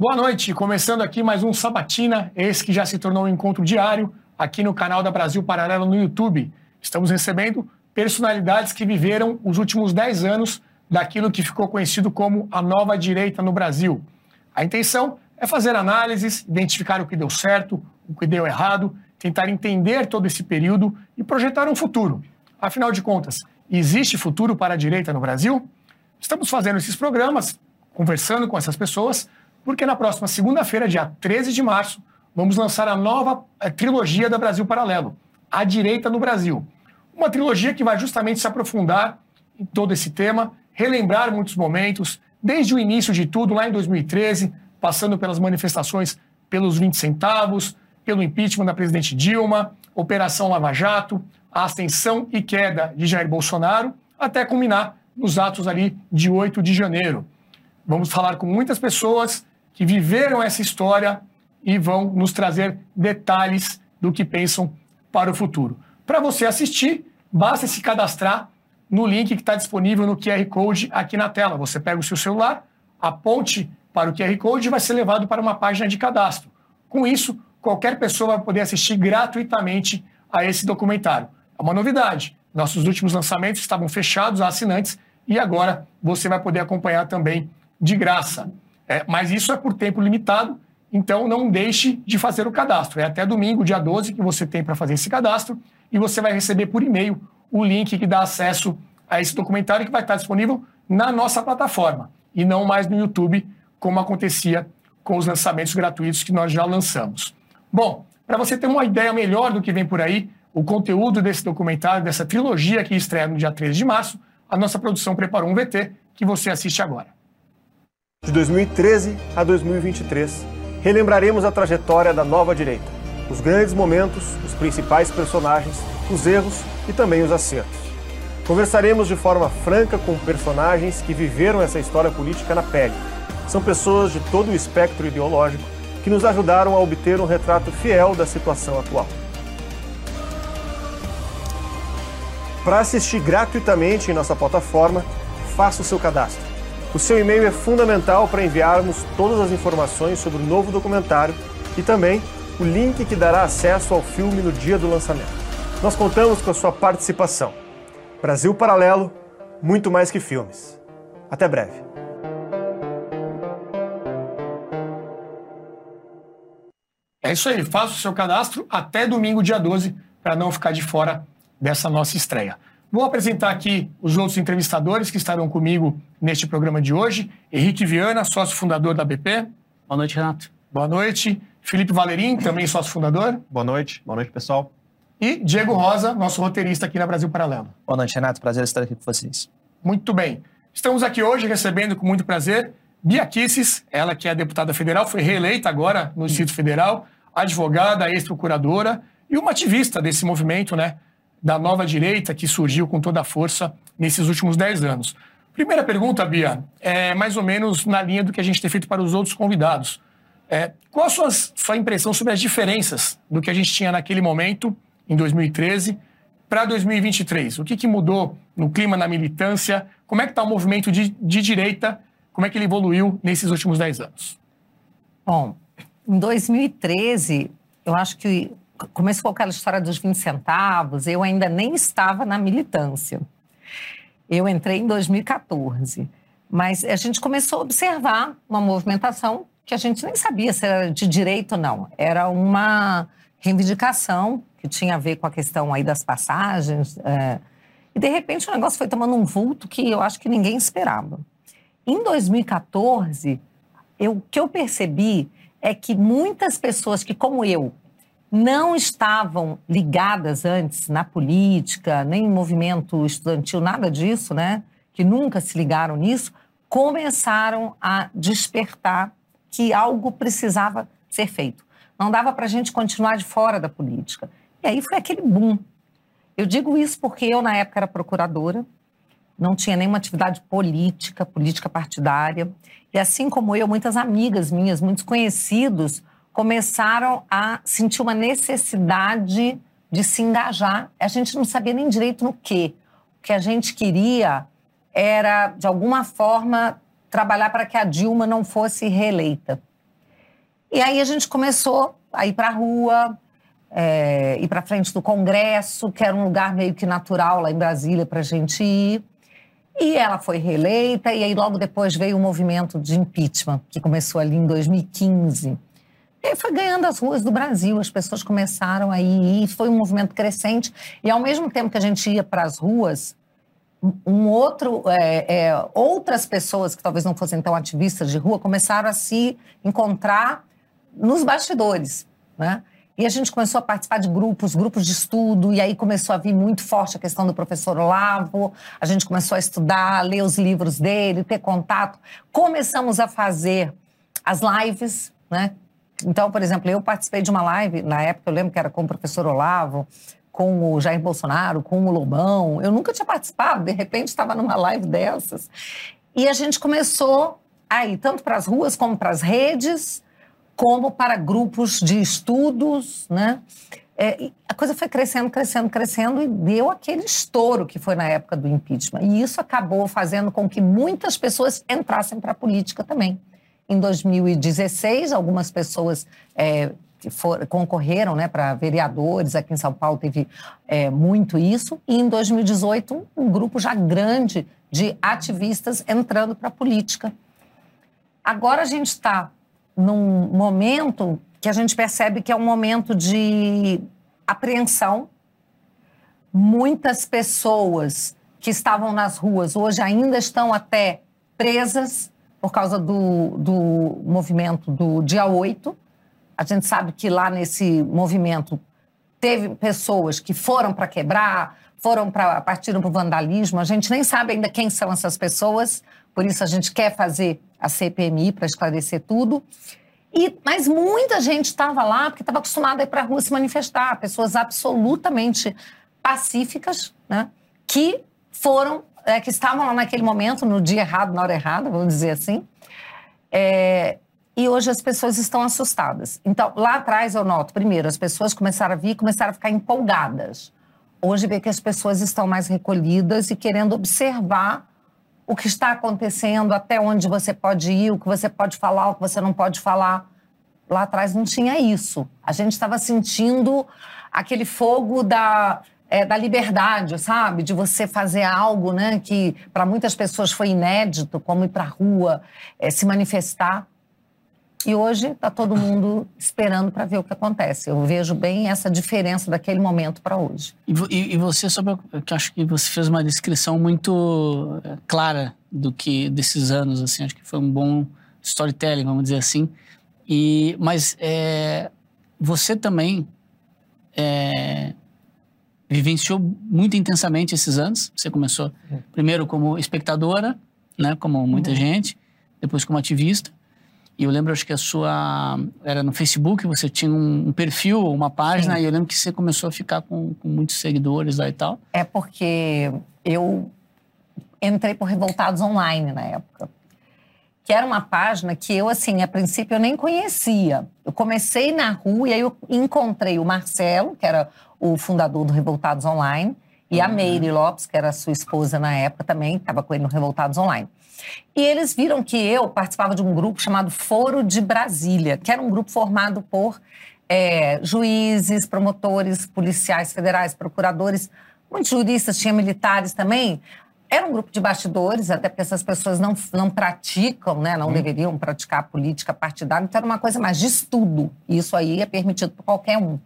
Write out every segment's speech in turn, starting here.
Boa noite, começando aqui mais um Sabatina, esse que já se tornou um encontro diário aqui no canal da Brasil Paralelo no YouTube. Estamos recebendo personalidades que viveram os últimos 10 anos daquilo que ficou conhecido como a nova direita no Brasil. A intenção é fazer análises, identificar o que deu certo, o que deu errado, tentar entender todo esse período e projetar um futuro. Afinal de contas, existe futuro para a direita no Brasil? Estamos fazendo esses programas, conversando com essas pessoas porque na próxima segunda-feira, dia 13 de março, vamos lançar a nova a trilogia da Brasil Paralelo, A Direita no Brasil. Uma trilogia que vai justamente se aprofundar em todo esse tema, relembrar muitos momentos, desde o início de tudo, lá em 2013, passando pelas manifestações pelos 20 centavos, pelo impeachment da presidente Dilma, Operação Lava Jato, a ascensão e queda de Jair Bolsonaro, até culminar nos atos ali de 8 de janeiro. Vamos falar com muitas pessoas, que viveram essa história e vão nos trazer detalhes do que pensam para o futuro. Para você assistir, basta se cadastrar no link que está disponível no QR Code aqui na tela. Você pega o seu celular, aponte para o QR Code e vai ser levado para uma página de cadastro. Com isso, qualquer pessoa vai poder assistir gratuitamente a esse documentário. É uma novidade. Nossos últimos lançamentos estavam fechados a assinantes e agora você vai poder acompanhar também de graça. É, mas isso é por tempo limitado, então não deixe de fazer o cadastro. É até domingo, dia 12, que você tem para fazer esse cadastro e você vai receber por e-mail o link que dá acesso a esse documentário que vai estar disponível na nossa plataforma e não mais no YouTube, como acontecia com os lançamentos gratuitos que nós já lançamos. Bom, para você ter uma ideia melhor do que vem por aí, o conteúdo desse documentário, dessa trilogia que estreia no dia 13 de março, a nossa produção preparou um VT que você assiste agora. De 2013 a 2023, relembraremos a trajetória da nova direita, os grandes momentos, os principais personagens, os erros e também os acertos. Conversaremos de forma franca com personagens que viveram essa história política na pele. São pessoas de todo o espectro ideológico que nos ajudaram a obter um retrato fiel da situação atual. Para assistir gratuitamente em nossa plataforma, faça o seu cadastro. O seu e-mail é fundamental para enviarmos todas as informações sobre o novo documentário e também o link que dará acesso ao filme no dia do lançamento. Nós contamos com a sua participação. Brasil Paralelo, muito mais que filmes. Até breve. É isso aí, faça o seu cadastro até domingo, dia 12, para não ficar de fora dessa nossa estreia. Vou apresentar aqui os outros entrevistadores que estarão comigo neste programa de hoje. Henrique Viana, sócio fundador da BP. Boa noite, Renato. Boa noite. Felipe Valerim, também sócio fundador. Boa noite. Boa noite, pessoal. E Diego Rosa, nosso roteirista aqui na Brasil Paralelo. Boa noite, Renato. Prazer estar aqui com vocês. Muito bem. Estamos aqui hoje recebendo com muito prazer Bia Kisses, ela que é deputada federal, foi reeleita agora no Distrito Federal, advogada, ex-procuradora e uma ativista desse movimento, né? Da nova direita que surgiu com toda a força nesses últimos dez anos. Primeira pergunta, Bia, é mais ou menos na linha do que a gente tem feito para os outros convidados. É, qual a sua, sua impressão sobre as diferenças do que a gente tinha naquele momento, em 2013, para 2023? O que, que mudou no clima, na militância? Como é que está o movimento de, de direita? Como é que ele evoluiu nesses últimos dez anos? Bom, em 2013, eu acho que começou com aquela história dos 20 centavos, eu ainda nem estava na militância. Eu entrei em 2014. Mas a gente começou a observar uma movimentação que a gente nem sabia se era de direito ou não. Era uma reivindicação que tinha a ver com a questão aí das passagens. É, e, de repente, o negócio foi tomando um vulto que eu acho que ninguém esperava. Em 2014, eu, o que eu percebi é que muitas pessoas que, como eu, não estavam ligadas antes na política, nem em movimento estudantil, nada disso, né? Que nunca se ligaram nisso, começaram a despertar que algo precisava ser feito. Não dava para a gente continuar de fora da política. E aí foi aquele boom. Eu digo isso porque eu, na época, era procuradora, não tinha nenhuma atividade política, política partidária. E assim como eu, muitas amigas minhas, muitos conhecidos, começaram a sentir uma necessidade de se engajar. A gente não sabia nem direito no quê. O que a gente queria era, de alguma forma, trabalhar para que a Dilma não fosse reeleita. E aí a gente começou a ir para a rua, é, ir para frente do Congresso, que era um lugar meio que natural lá em Brasília para a gente ir. E ela foi reeleita, e aí logo depois veio o movimento de impeachment, que começou ali em 2015. E aí foi ganhando as ruas do Brasil, as pessoas começaram a ir, foi um movimento crescente. E ao mesmo tempo que a gente ia para as ruas, um outro, é, é, outras pessoas que talvez não fossem tão ativistas de rua começaram a se encontrar nos bastidores, né? E a gente começou a participar de grupos, grupos de estudo, e aí começou a vir muito forte a questão do professor Olavo. A gente começou a estudar, ler os livros dele, ter contato. Começamos a fazer as lives, né? Então, por exemplo, eu participei de uma live, na época eu lembro que era com o professor Olavo, com o Jair Bolsonaro, com o Lobão. Eu nunca tinha participado, de repente estava numa live dessas. E a gente começou a ir tanto para as ruas como para as redes, como para grupos de estudos, né? É, a coisa foi crescendo, crescendo, crescendo e deu aquele estouro que foi na época do impeachment. E isso acabou fazendo com que muitas pessoas entrassem para a política também. Em 2016, algumas pessoas é, for, concorreram né, para vereadores, aqui em São Paulo teve é, muito isso, e em 2018, um grupo já grande de ativistas entrando para a política. Agora a gente está num momento que a gente percebe que é um momento de apreensão. Muitas pessoas que estavam nas ruas hoje ainda estão até presas por causa do, do movimento do dia 8. A gente sabe que lá nesse movimento teve pessoas que foram para quebrar, foram para partiram para o vandalismo. A gente nem sabe ainda quem são essas pessoas, por isso a gente quer fazer a CPMI para esclarecer tudo. E, mas muita gente estava lá porque estava acostumada a ir para a rua se manifestar, pessoas absolutamente pacíficas, né, que foram, é, que estavam lá naquele momento, no dia errado, na hora errada, vamos dizer assim. É, e hoje as pessoas estão assustadas. Então, lá atrás eu noto, primeiro, as pessoas começaram a vir, começaram a ficar empolgadas. Hoje vê que as pessoas estão mais recolhidas e querendo observar o que está acontecendo, até onde você pode ir, o que você pode falar, o que você não pode falar. Lá atrás não tinha isso. A gente estava sentindo aquele fogo da, é, da liberdade, sabe? De você fazer algo né, que para muitas pessoas foi inédito, como ir para a rua, é, se manifestar. E hoje está todo mundo esperando para ver o que acontece. Eu vejo bem essa diferença daquele momento para hoje. E, e, você, sobre, que acho que você fez uma descrição muito eh, clara do que desses anos, assim, acho que foi um bom storytelling, vamos dizer assim. E, mas é, você também é, vivenciou muito intensamente esses anos. Você começou primeiro como espectadora, né, como muita uhum. gente, depois como ativista. E eu lembro, acho que a sua. Era no Facebook, você tinha um, perfil, uma página, Sim. e eu lembro que você começou a ficar com, com, muitos seguidores lá e tal. É porque eu entrei por Revoltados Online na época. Que era uma página que eu, assim, a princípio eu nem conhecia. Eu comecei na rua e aí eu encontrei o Marcelo, que era o fundador do Revoltados Online, e a uhum. Meire Lopes, que era sua esposa na época também, estava com ele no Revoltados Online. E eles viram que eu participava de um grupo chamado Foro de Brasília, que era um grupo formado por é, juízes, promotores, policiais federais, procuradores, muitos juristas, tinha militares também. Era um grupo de bastidores, até porque essas pessoas não, não praticam, né, não hum. deveriam praticar política partidária, então era uma coisa mais de estudo. Isso aí é permitido por qualquer um.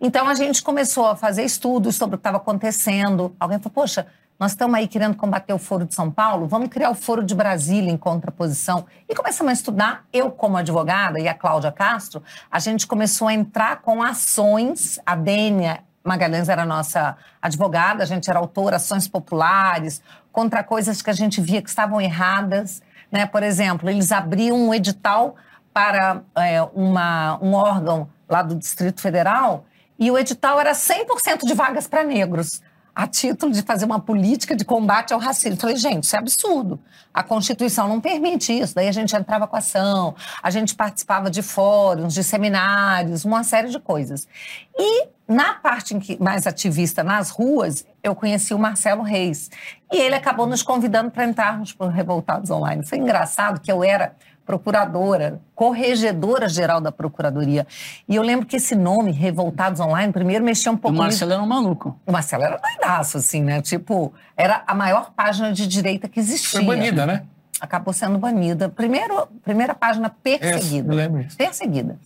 Então a gente começou a fazer estudos sobre o que estava acontecendo. Alguém falou, poxa, nós estamos aí querendo combater o Foro de São Paulo, vamos criar o Foro de Brasília em contraposição. E começamos a estudar, eu como advogada e a Cláudia Castro, a gente começou a entrar com ações, a Dênia Magalhães era nossa advogada, a gente era autora, ações populares, contra coisas que a gente via que estavam erradas. Né? Por exemplo, eles abriam um edital para é, uma, um órgão lá do Distrito Federal e o edital era 100% de vagas para negros a título de fazer uma política de combate ao racismo. Falei, gente, isso é absurdo. A Constituição não permite isso. Daí a gente entrava com ação, a gente participava de fóruns, de seminários, uma série de coisas. E na parte mais ativista, nas ruas, eu conheci o Marcelo Reis. E ele acabou nos convidando para entrarmos para o Revoltados Online. Foi engraçado que eu era procuradora, corregedora-geral da Procuradoria. E eu lembro que esse nome, Revoltados Online, primeiro mexia um pouco... O Marcelo era um maluco. O Marcelo era doidaço, assim, né? Tipo, era a maior página de direita que existia. Foi banida, né? Acabou sendo banida. Primeiro, primeira página perseguida. É, eu lembro disso. Perseguida.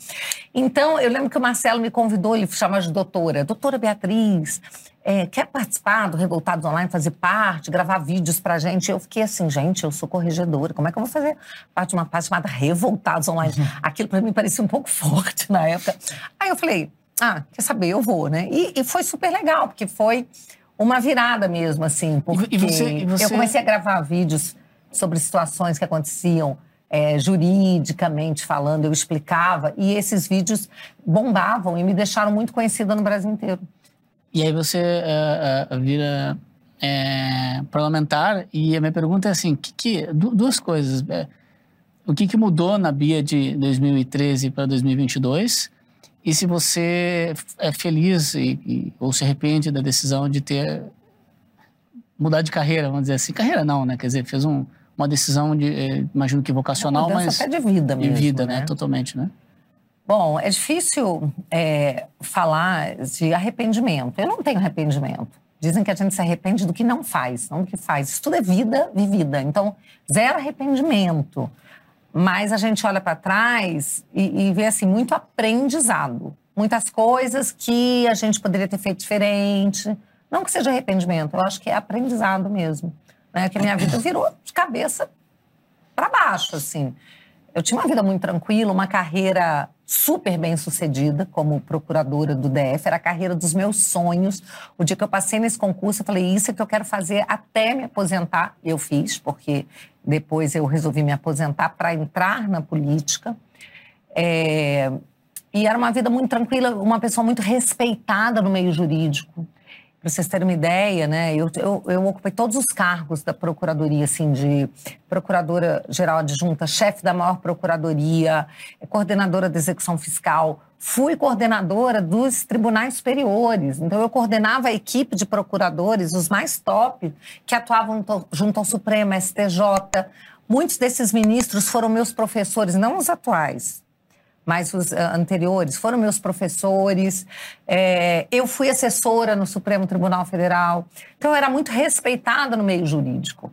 Então, eu lembro que o Marcelo me convidou, ele chama de doutora. Doutora Beatriz, é, quer participar do Revoltados Online, fazer parte, gravar vídeos pra gente? Eu fiquei assim, gente, eu sou corregedora, como é que eu vou fazer parte de uma página chamada Revoltados Online? Uhum. Aquilo para mim parecia um pouco forte na época. Aí eu falei, ah, quer saber, eu vou, né? E, e foi super legal, porque foi uma virada mesmo, assim, porque e você, e você... eu comecei a gravar vídeos sobre situações que aconteciam é, juridicamente falando, eu explicava, e esses vídeos bombavam e me deixaram muito conhecida no Brasil inteiro. E aí você uh, uh, vira é, parlamentar, e a minha pergunta é assim: que, que, duas coisas. O que, que mudou na Bia de 2013 para 2022? E se você é feliz e, e, ou se arrepende da decisão de ter mudado de carreira, vamos dizer assim. Carreira não, né? Quer dizer, fez um, uma decisão de, eh, imagino que vocacional, uma mas até de vida mesmo, de vida, né? né? Totalmente, né? Bom, é difícil é, falar de arrependimento. Eu não tenho arrependimento. Dizem que a gente se arrepende do que não faz, não do que faz. Isso tudo é vida vivida. Então, zero arrependimento. Mas a gente olha para trás e, e vê assim muito aprendizado, muitas coisas que a gente poderia ter feito diferente. Não que seja arrependimento, eu acho que é aprendizado mesmo né? Que minha vida virou de cabeça para baixo, assim. Eu tinha uma vida muito tranquila, uma carreira super bem sucedida como procuradora do DF, era a carreira dos meus sonhos. O dia que eu passei nesse concurso, eu falei: Isso é que eu quero fazer até me aposentar. Eu fiz, porque depois eu resolvi me aposentar para entrar na política. É... E era uma vida muito tranquila, uma pessoa muito respeitada no meio jurídico. Para vocês terem uma ideia, né, eu, eu, eu, ocupei todos os cargos da procuradoria, assim, de procuradora-geral adjunta, chefe da maior procuradoria, coordenadora da execução fiscal, fui coordenadora dos tribunais superiores. Então, eu coordenava a equipe de procuradores, os mais top, que atuavam junto ao Supremo, STJ. Muitos desses ministros foram meus professores, não os atuais, mas os uh, anteriores foram meus professores. É, eu fui assessora no Supremo Tribunal Federal. Então, eu era muito respeitada no meio jurídico.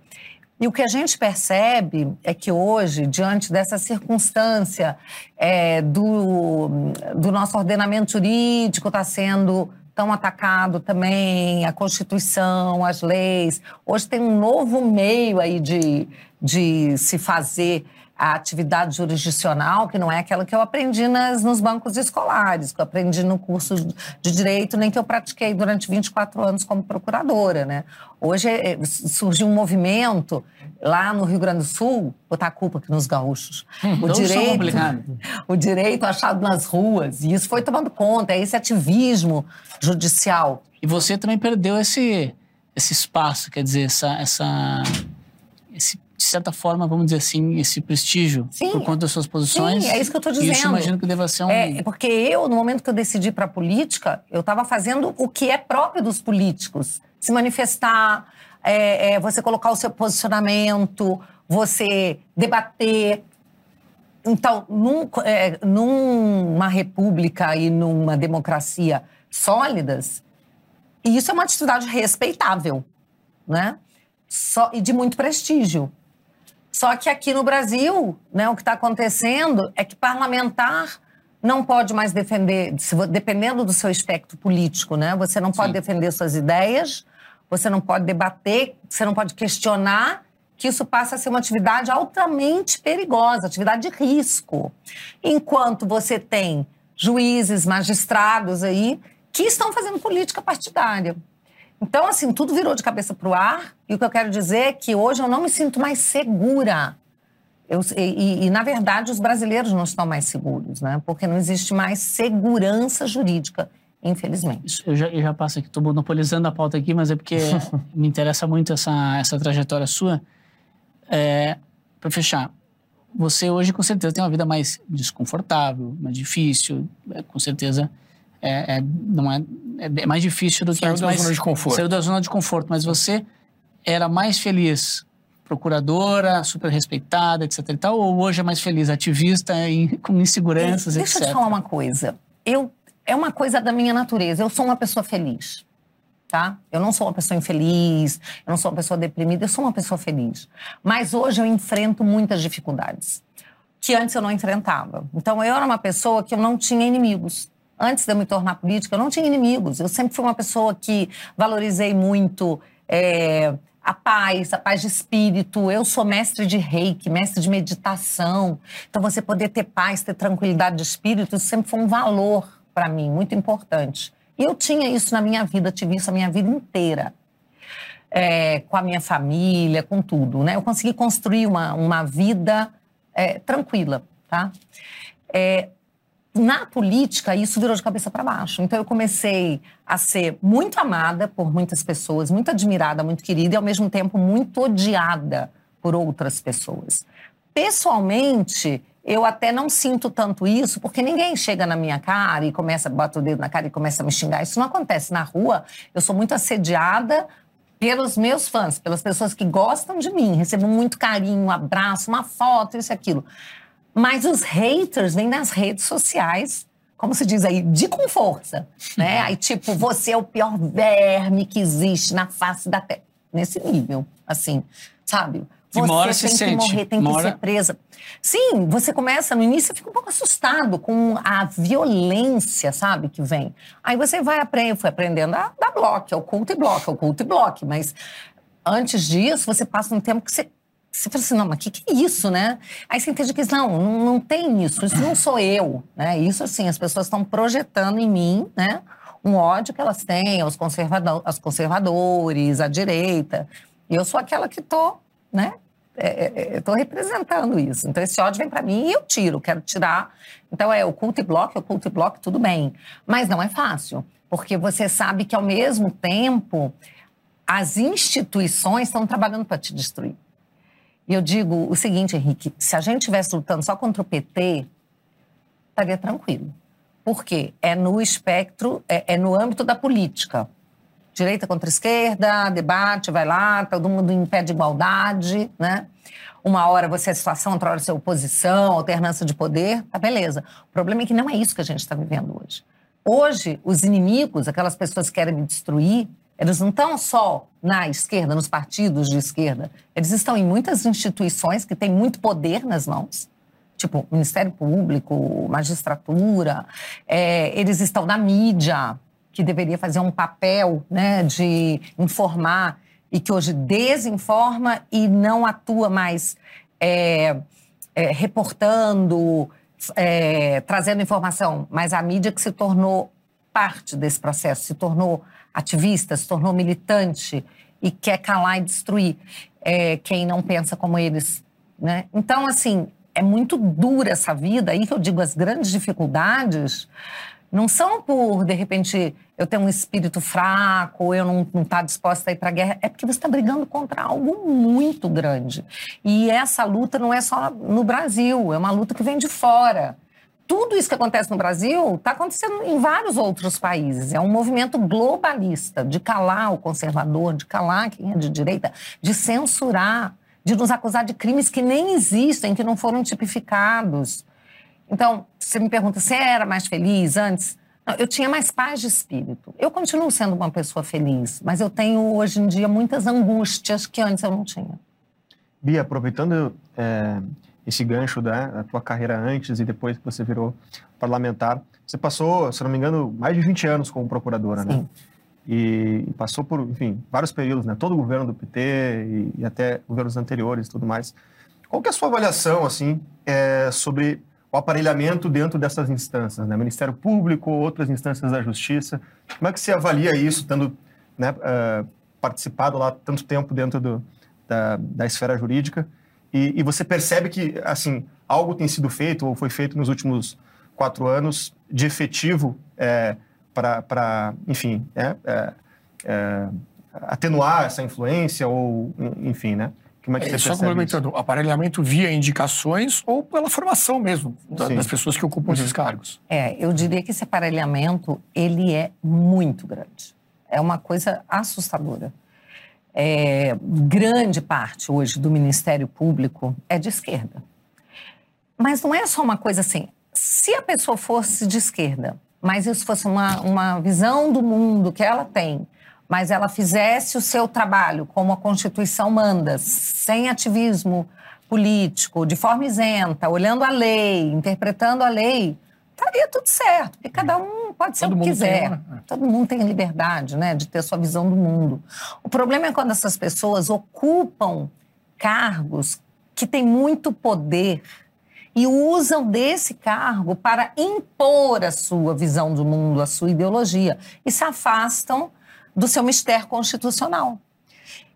E o que a gente percebe é que hoje, diante dessa circunstância é, do, do nosso ordenamento jurídico está sendo tão atacado também, a Constituição, as leis. Hoje tem um novo meio aí de, de se fazer a atividade jurisdicional, que não é aquela que eu aprendi nas, nos bancos escolares, que eu aprendi no curso de direito, nem que eu pratiquei durante 24 anos como procuradora, né? Hoje é, surgiu um movimento lá no Rio Grande do Sul, botar a culpa aqui nos gaúchos. Hum, o direito, o direito achado nas ruas, e isso foi tomando conta, é esse ativismo judicial. E você também perdeu esse esse espaço, quer dizer, essa, essa de certa forma, vamos dizer assim, esse prestígio sim, por conta das suas posições. Sim, é isso que eu estou dizendo. Isso imagino que deva ser um. É, porque eu, no momento que eu decidi para a política, eu estava fazendo o que é próprio dos políticos: se manifestar, é, é, você colocar o seu posicionamento, você debater. Então, num, é, numa república e numa democracia sólidas, isso é uma atividade respeitável, né? Só, e de muito prestígio. Só que aqui no Brasil, né, o que está acontecendo é que parlamentar não pode mais defender, dependendo do seu espectro político, né? Você não pode Sim. defender suas ideias, você não pode debater, você não pode questionar, que isso passa a ser uma atividade altamente perigosa, atividade de risco. Enquanto você tem juízes, magistrados aí que estão fazendo política partidária. Então, assim, tudo virou de cabeça para o ar. E o que eu quero dizer é que hoje eu não me sinto mais segura. Eu, e, e, na verdade, os brasileiros não estão mais seguros, né? Porque não existe mais segurança jurídica, infelizmente. Eu já, eu já passo aqui, estou monopolizando a pauta aqui, mas é porque me interessa muito essa, essa trajetória sua. É, para fechar, você hoje com certeza tem uma vida mais desconfortável, mais difícil, é, com certeza é, é, não é, é, mais difícil do que Saiu da mais, zona de conforto. Saiu da zona de conforto, mas você era mais feliz procuradora, super respeitada, etc e tal, ou hoje é mais feliz, ativista, em, com inseguranças, Deixa etc? eu te falar uma coisa. Eu, é uma coisa da minha natureza. Eu sou uma pessoa feliz, tá? Eu não sou uma pessoa infeliz, eu não sou uma pessoa deprimida, eu sou uma pessoa feliz. Mas hoje eu enfrento muitas dificuldades que antes eu não enfrentava. Então eu era uma pessoa que eu não tinha inimigos. Antes de eu me tornar política, eu não tinha inimigos. Eu sempre fui uma pessoa que valorizei muito é, a paz, a paz de espírito. Eu sou mestre de reiki, mestre de meditação. Então, você poder ter paz, ter tranquilidade de espírito, isso sempre foi um valor para mim, muito importante. E eu tinha isso na minha vida, tive isso a minha vida inteira. É, com a minha família, com tudo. Né? Eu consegui construir uma, uma vida é, tranquila. Tá? É, na política, isso virou de cabeça para baixo. Então, eu comecei a ser muito amada por muitas pessoas, muito admirada, muito querida e, ao mesmo tempo, muito odiada por outras pessoas. Pessoalmente, eu até não sinto tanto isso, porque ninguém chega na minha cara e começa a bater o dedo na cara e começa a me xingar. Isso não acontece na rua. Eu sou muito assediada pelos meus fãs, pelas pessoas que gostam de mim. Recebo muito carinho, um abraço, uma foto, isso e aquilo. Mas os haters vêm nas redes sociais, como se diz aí, de com força, né? Aí, tipo, você é o pior verme que existe na face da terra. Nesse nível, assim, sabe? Você tem hora que se sente. morrer, tem Uma que ser presa. Sim, você começa, no início, fica um pouco assustado com a violência, sabe, que vem. Aí você vai aprendendo, foi aprendendo a dar bloco, oculto e bloco, oculto e bloco. Mas antes disso, você passa um tempo que você, você fala assim, não, mas o que, que é isso, né? Aí você entende que não, não, não tem isso, isso não sou eu, né? Isso, assim, as pessoas estão projetando em mim, né? Um ódio que elas têm aos, conservado aos conservadores, à direita. E eu sou aquela que tô, né? Estou representando isso. Então, esse ódio vem para mim e eu tiro, quero tirar. Então, é oculto e bloco, oculto e bloco, tudo bem. Mas não é fácil, porque você sabe que, ao mesmo tempo, as instituições estão trabalhando para te destruir. E eu digo o seguinte, Henrique: se a gente estivesse lutando só contra o PT, estaria tranquilo. Por quê? É no espectro, é, é no âmbito da política. Direita contra esquerda, debate, vai lá, todo mundo em pé de igualdade, né? Uma hora você é situação, outra hora você é oposição, alternância de poder, tá beleza. O problema é que não é isso que a gente está vivendo hoje. Hoje, os inimigos, aquelas pessoas que querem me destruir, eles não estão só na esquerda, nos partidos de esquerda. Eles estão em muitas instituições que têm muito poder nas mãos tipo Ministério Público, magistratura, é, eles estão na mídia, que deveria fazer um papel né, de informar e que hoje desinforma e não atua mais é, é, reportando, é, trazendo informação, mas a mídia que se tornou parte desse processo, se tornou ativista, se tornou militante e quer calar e destruir é, quem não pensa como eles. Né? Então, assim, é muito dura essa vida. Aí que eu digo, as grandes dificuldades não são por, de repente, eu ter um espírito fraco, eu não estar tá disposta a ir para a guerra. É porque você está brigando contra algo muito grande. E essa luta não é só no Brasil, é uma luta que vem de fora. Tudo isso que acontece no Brasil está acontecendo em vários outros países. É um movimento globalista de calar o conservador, de calar quem é de direita, de censurar de nos acusar de crimes que nem existem, que não foram tipificados. Então, você me pergunta, você era mais feliz antes? Não, eu tinha mais paz de espírito. Eu continuo sendo uma pessoa feliz, mas eu tenho hoje em dia muitas angústias que antes eu não tinha. Bia, aproveitando é, esse gancho da, tua carreira antes e depois que você virou parlamentar, você passou, se não me engano, mais de 20 anos como procuradora, Sim. né? e passou por, enfim, vários períodos, né? Todo o governo do PT e, e até governos anteriores e tudo mais. Qual que é a sua avaliação, assim, é, sobre o aparelhamento dentro dessas instâncias, né? Ministério Público, outras instâncias da Justiça. Como é que você avalia isso, tendo né, uh, participado lá tanto tempo dentro do, da, da esfera jurídica? E, e você percebe que, assim, algo tem sido feito ou foi feito nos últimos quatro anos de efetivo é, para, enfim, é, é, é, atenuar essa influência ou, enfim, né? Como é que É, você só complementando, aparelhamento via indicações ou pela formação mesmo da- das pessoas que ocupam esses cargos. É, eu diria que esse aparelhamento, ele é muito grande. É uma coisa assustadora. É, grande parte hoje do Ministério Público é de esquerda. Mas não é só uma coisa assim. Se a pessoa fosse de esquerda, mas isso fosse uma, uma visão do mundo que ela tem, mas ela fizesse o seu trabalho como a Constituição manda, sem ativismo político, de forma isenta, olhando a lei, interpretando a lei, estaria tudo certo, porque cada um pode ser Todo o que quiser. tem, né? Todo mundo tem liberdade, né, de ter sua visão do mundo. O problema é quando essas pessoas ocupam cargos que têm muito poder e usam desse cargo para impor a sua visão do mundo, a sua ideologia, e se afastam do seu mistério constitucional.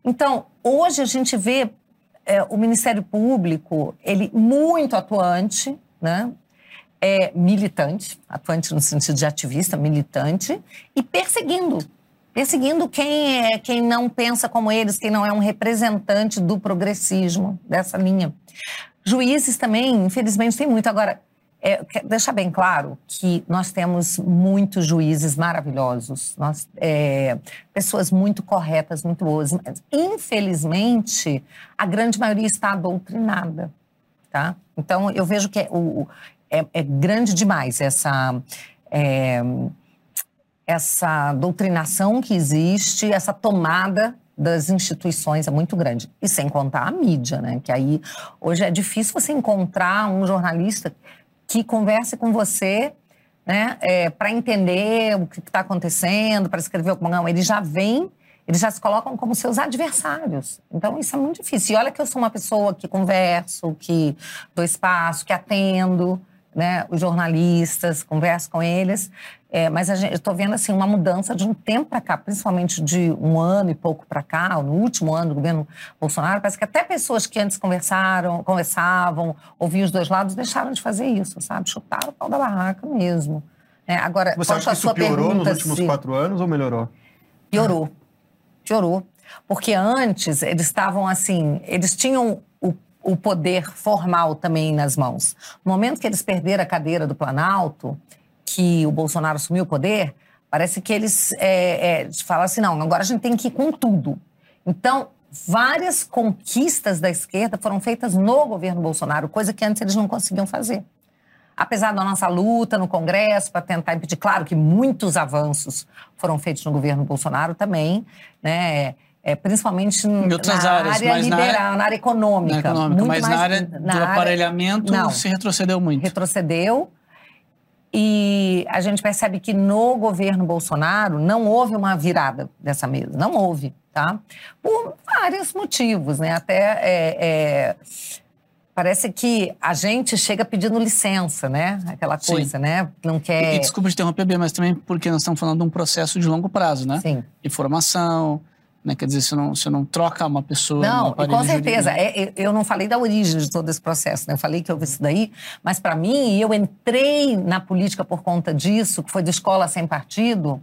Então, hoje a gente vê é, o Ministério Público, ele muito atuante, né? É, militante, atuante no sentido de ativista, militante, e perseguindo. Perseguindo quem, é, quem não pensa como eles, quem não é um representante do progressismo, dessa linha. Juízes também, infelizmente, tem muito. Agora, é, deixar bem claro que nós temos muitos juízes maravilhosos, nós, é, pessoas muito corretas, muito boas. Mas, infelizmente, a grande maioria está doutrinada. Tá? Então, eu vejo que é, o, é, é grande demais essa, é, essa doutrinação que existe, essa tomada das instituições é muito grande. E sem contar a mídia, né? Que aí hoje é difícil você encontrar um jornalista que converse com você, né? É, para entender o que está acontecendo, para escrever alguma. Não, ele já vem, eles já se colocam como seus adversários. Então isso é muito difícil. E olha que eu sou uma pessoa que converso, que dou espaço, que atendo. Né, os jornalistas, converso com eles, é, mas gente, eu estou vendo assim uma mudança de um tempo para cá, principalmente de um ano e pouco para cá, no último ano do governo Bolsonaro, parece que até pessoas que antes conversaram, conversavam, ouviam os dois lados, deixaram de fazer isso, sabe? Chutaram o pau da barraca mesmo. É, agora, Você acha que isso piorou nos últimos se... quatro anos ou melhorou? Piorou. Piorou. Porque antes eles estavam assim, eles tinham o poder formal também nas mãos. No momento que eles perderam a cadeira do Planalto, que o Bolsonaro assumiu o poder, parece que eles é, é, falam assim: não, agora a gente tem que ir com tudo. Então, várias conquistas da esquerda foram feitas no governo Bolsonaro, coisa que antes eles não conseguiam fazer. Apesar da nossa luta no Congresso para tentar impedir, claro que muitos avanços foram feitos no governo Bolsonaro também, né? É, principalmente em outras na áreas, área mas liberal, na área, na área econômica. na econômica mas mais na área na do área- aparelhamento não. se retrocedeu muito. retrocedeu. E a gente percebe que no governo Bolsonaro não houve uma virada dessa mesa, não houve, tá? Por vários motivos, né? Até é, é, parece que a gente chega pedindo licença, né? Aquela Sim. coisa, né? Não E, quer. e desculpa te interromper, Bia, mas também porque nós estamos falando de um processo de longo prazo, né? Sim. De formação, né? Quer dizer, você não, você não troca uma pessoa Não, com certeza. É, é, eu não falei da origem de todo esse processo, né? Eu falei que houve isso daí, mas para mim, eu entrei na política por conta disso, que foi de escola sem partido.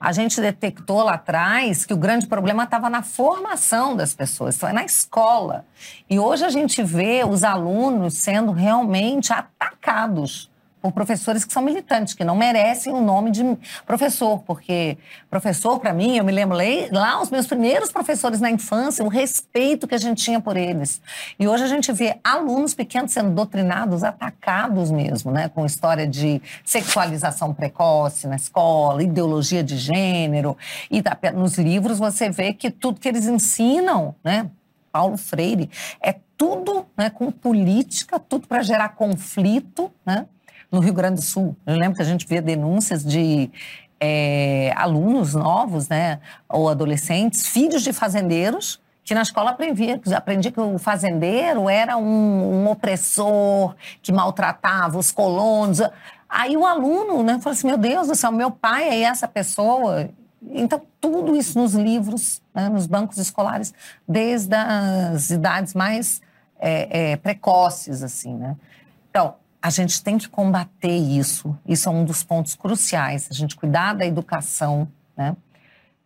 A gente detectou lá atrás que o grande problema estava na formação das pessoas, é na escola. E hoje a gente vê os alunos sendo realmente atacados por professores que são militantes, que não merecem o nome de professor, porque professor, para mim, eu me lembro lá- os meus primeiros professores na infância, o respeito que a gente tinha por eles. E hoje a gente vê alunos pequenos sendo doutrinados, atacados mesmo, né, com história de sexualização precoce na escola, ideologia de gênero. E tá- nos livros você vê que tudo que eles ensinam, né, Paulo Freire, é tudo né, com política, tudo para gerar conflito, né? No Rio Grande do Sul, eu lembro que a gente via denúncias de é, alunos novos, né, ou adolescentes, filhos de fazendeiros, que na escola aprendia, aprendia que o fazendeiro era um, um opressor que maltratava os colonos. Aí o aluno né, falou assim: meu Deus do céu, meu pai é essa pessoa. Então, tudo isso nos livros, né, nos bancos escolares, desde as idades mais é, é, precoces, assim, né? Então, a gente tem que combater isso. Isso é um dos pontos cruciais. A gente cuidar da educação, né?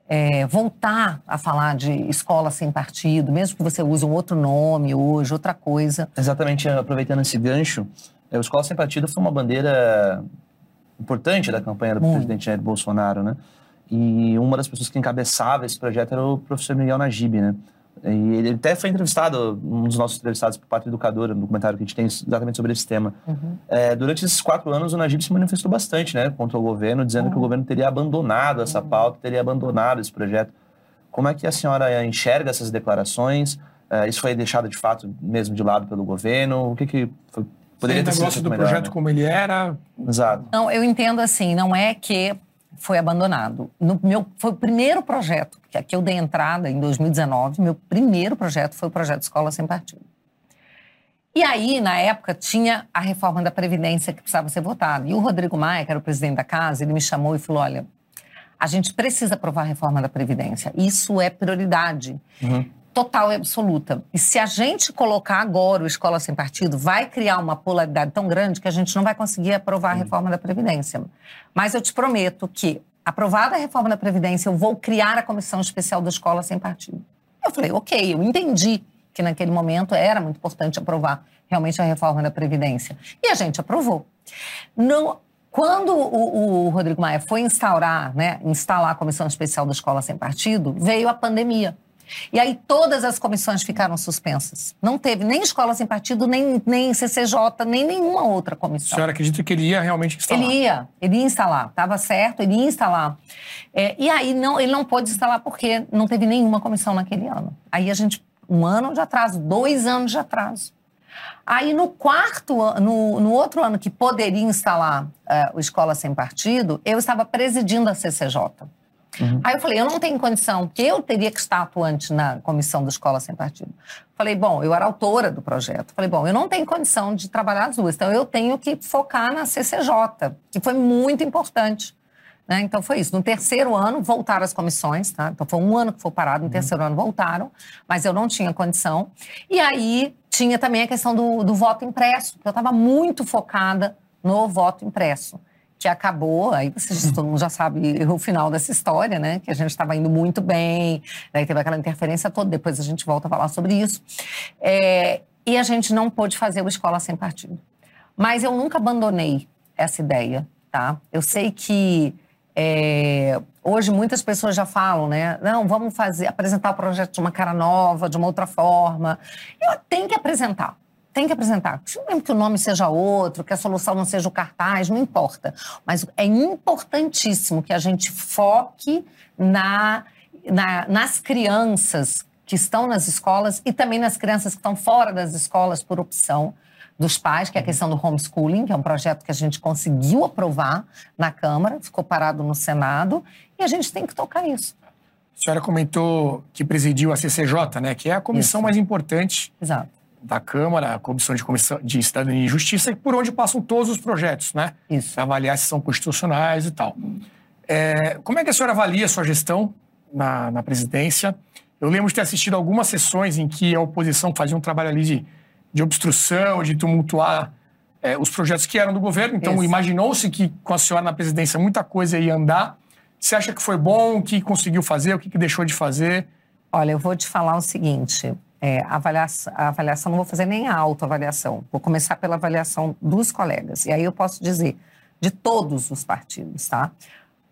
É, voltar a falar de escola sem partido, mesmo que você use um outro nome hoje, outra coisa. Exatamente, aproveitando esse gancho, é, o Escola Sem Partido foi uma bandeira importante da campanha do presidente Jair Bolsonaro, né? E uma das pessoas que encabeçava esse projeto era o professor Miguel Najib, né? E ele até foi entrevistado, um dos nossos entrevistados por Pátria Educadora, no documentário que a gente tem exatamente sobre esse tema. Uhum. É, durante esses quatro anos, o Najib se manifestou bastante né, contra o governo, dizendo Uhum. que o governo teria abandonado essa pauta, teria abandonado esse projeto. Como é que a senhora enxerga essas declarações? É, isso foi deixado, de fato, mesmo de lado pelo governo? O que, que foi, poderia Ainda ter sido feito do melhor? projeto né? como ele era. Exato. Não, eu entendo assim, não é que foi abandonado. No meu, foi o primeiro projeto, que aqui eu dei entrada em 2019, meu primeiro projeto foi o projeto Escola Sem Partido. E aí, na época, tinha a reforma da Previdência que precisava ser votada. E o Rodrigo Maia, que era o presidente da casa, ele me chamou e falou, olha, a gente precisa aprovar a reforma da Previdência. Isso é prioridade. Total e absoluta. E se a gente colocar agora o Escola Sem Partido, vai criar uma polaridade tão grande que a gente não vai conseguir aprovar a reforma da Previdência. Mas eu te prometo que, aprovada a reforma da Previdência, eu vou criar a Comissão Especial da Escola Sem Partido. Eu falei, ok, eu entendi que naquele momento era muito importante aprovar realmente a reforma da Previdência. E a gente aprovou. No, quando o, o Rodrigo Maia foi instaurar, né, instalar a Comissão Especial da Escola Sem Partido, veio a pandemia. E aí todas as comissões ficaram suspensas. Não teve nem escola sem partido, nem, nem CCJ, nem nenhuma outra A comissão. senhora acredita que ele ia realmente instalar? Ele ia, ele ia instalar, estava certo, ele ia instalar. É, e aí não, ele não pôde instalar porque não teve nenhuma comissão naquele ano. Aí a gente, um ano de atraso, dois anos de atraso. Aí no quarto, no, no outro ano que poderia instalar eh, o Escola Sem Partido, eu estava presidindo a CCJ. Aí eu falei, eu não tenho condição, porque eu teria que estar atuante na comissão do Escola Sem Partido. Falei, bom, eu era autora do projeto. Falei, bom, eu não tenho condição de trabalhar as duas, então eu tenho que focar na CCJ, que foi muito importante. né? Então foi isso. No terceiro ano voltaram as comissões, tá? Então foi um ano que foi parado, no terceiro ano voltaram, mas eu não tinha condição. E aí tinha também a questão do, do voto impresso, que eu estava muito focada no voto impresso que acabou, aí vocês, todo mundo já sabe o final dessa história, né? Que a gente estava indo muito bem, daí teve aquela interferência toda, depois a gente volta a falar sobre isso. É, e a gente não pôde fazer o Escola Sem Partido. Mas eu nunca abandonei essa ideia, tá? Eu sei que é, hoje muitas pessoas já falam, né? Não, vamos fazer, apresentar o projeto de uma cara nova, de uma outra forma. Eu tenho que apresentar. Tem que apresentar. Mesmo que o nome seja outro, que a solução não seja o cartaz, não importa. Mas é importantíssimo que a gente foque na, na- nas crianças que estão nas escolas e também nas crianças que estão fora das escolas por opção dos pais, que é a questão do homeschooling, que é um projeto que a gente conseguiu aprovar na Câmara, ficou parado no Senado, e a gente tem que tocar isso. A senhora comentou que presidiu a CCJ, né? Que é a comissão Isso. mais importante Exato. Da Câmara, a Comissão de, Comissão de Cidadania e Justiça, por onde passam todos os projetos, né? Isso. Pra avaliar se são constitucionais e tal. É, como é que a senhora avalia a sua gestão na, na presidência? Eu lembro de ter assistido algumas sessões em que a oposição fazia um trabalho ali de, de obstrução, de tumultuar é, os projetos que eram do governo. Então, imaginou-se que com a senhora na presidência muita coisa ia andar. Você acha que foi bom? O que conseguiu fazer? O que que deixou de fazer? Olha, eu vou te falar o seguinte: é, a, avaliação, avaliação, não vou fazer nem a autoavaliação, vou começar pela avaliação dos colegas. E aí eu posso dizer, de todos os partidos, tá?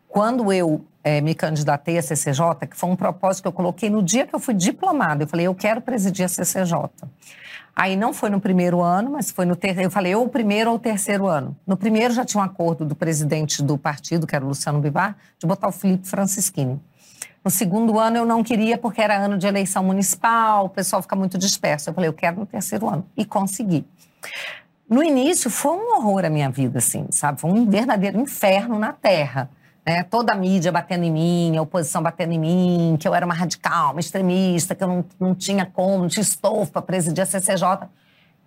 Quando eu é, me candidatei à CCJ, que foi um propósito que eu coloquei no dia que eu fui diplomada, eu falei, eu quero presidir a CCJ. Aí não foi no primeiro ano, mas foi no terceiro. Eu falei, ou o primeiro ou o terceiro ano. No primeiro já tinha um acordo do presidente do partido, que era o Luciano Bivar, de botar o Felipe Francischini. No segundo ano eu não queria porque era ano de eleição municipal, o pessoal fica muito disperso. Eu falei, eu quero no terceiro ano. E consegui. No início foi um horror a minha vida, assim, sabe? Foi um verdadeiro inferno na terra. Né? Toda a mídia batendo em mim, a oposição batendo em mim, que eu era uma radical, uma extremista, que eu não, não tinha como, não tinha estofo para presidir a CCJ.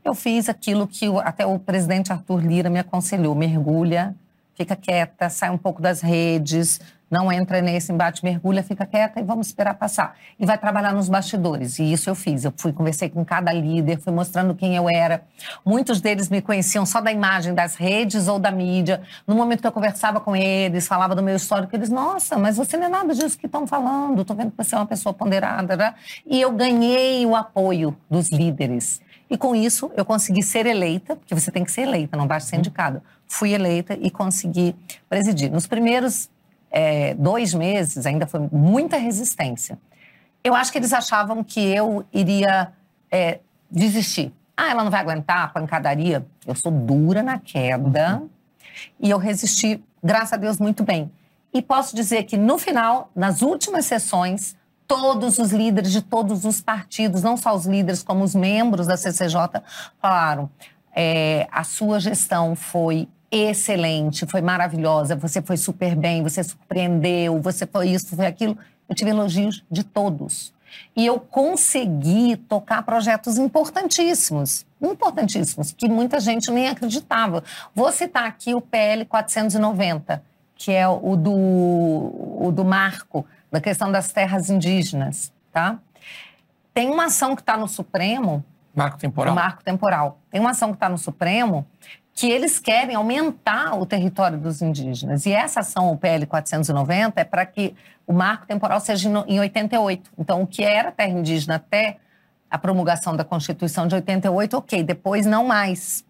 Eu fiz aquilo que o- até o presidente Arthur Lira me aconselhou: mergulha, fica quieta, sai um pouco das redes, não entra nesse embate, mergulha, fica quieta e vamos esperar passar. E vai trabalhar nos bastidores. E isso eu fiz. Eu fui, conversei com cada líder, fui mostrando quem eu era. Muitos deles me conheciam só da imagem das redes ou da mídia. No momento que eu conversava com eles, falava do meu histórico, eles, nossa, mas você não é nada disso que estão falando, estou vendo que você é uma pessoa ponderada. Né? E eu ganhei o apoio dos líderes. E com isso eu consegui ser eleita, porque você tem que ser eleita, não basta ser indicada. Fui eleita e consegui presidir. Nos primeiros é, dois meses, ainda foi muita resistência. Eu acho que eles achavam que eu iria é, desistir. Ah, ela não vai aguentar a pancadaria. Eu sou dura na queda uhum. e eu resisti, graças a Deus, muito bem. E posso dizer que no final, nas últimas sessões, todos os líderes de todos os partidos, não só os líderes, como os membros da CCJ, falaram: é, a sua gestão foi excelente, foi maravilhosa, você foi super bem, você surpreendeu, você foi isso, foi aquilo. Eu tive elogios de todos. E eu consegui tocar projetos importantíssimos, importantíssimos, que muita gente nem acreditava. Vou citar aqui o PL 490, que é o do, o do marco, da questão das terras indígenas, tá? Tem uma ação que está no Supremo... Marco temporal. Marco temporal. Tem uma ação que está no Supremo que eles querem aumentar o território dos indígenas. E essa ação, o PL 490, é para que o marco temporal seja em 88. Então, o que era terra indígena até a promulgação da Constituição de 88, ok, depois não mais.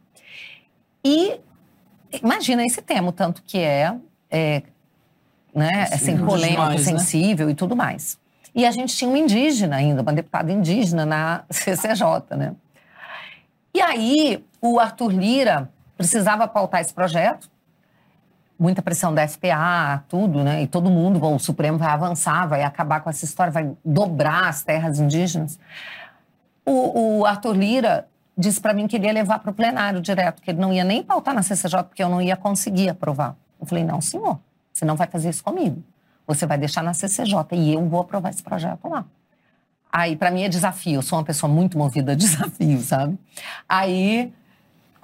E imagina esse tema, tanto que é, é né, assim, polêmico, demais, sensível né? e tudo mais. E a gente tinha um indígena ainda, uma deputada indígena na CCJ, né? E aí, o Arthur Lira precisava pautar esse projeto, muita pressão da FPA, tudo, né? E todo mundo, bom, o Supremo vai avançar, vai acabar com essa história, vai dobrar as terras indígenas. O, o Arthur Lira disse para mim que ele ia levar para o plenário direto, que ele não ia nem pautar na CCJ, porque eu não ia conseguir aprovar. Eu falei, não, senhor, você não vai fazer isso comigo. Você vai deixar na CCJ e eu vou aprovar esse projeto lá. Aí, para mim, é desafio. Eu sou uma pessoa muito movida a desafio, sabe? Aí,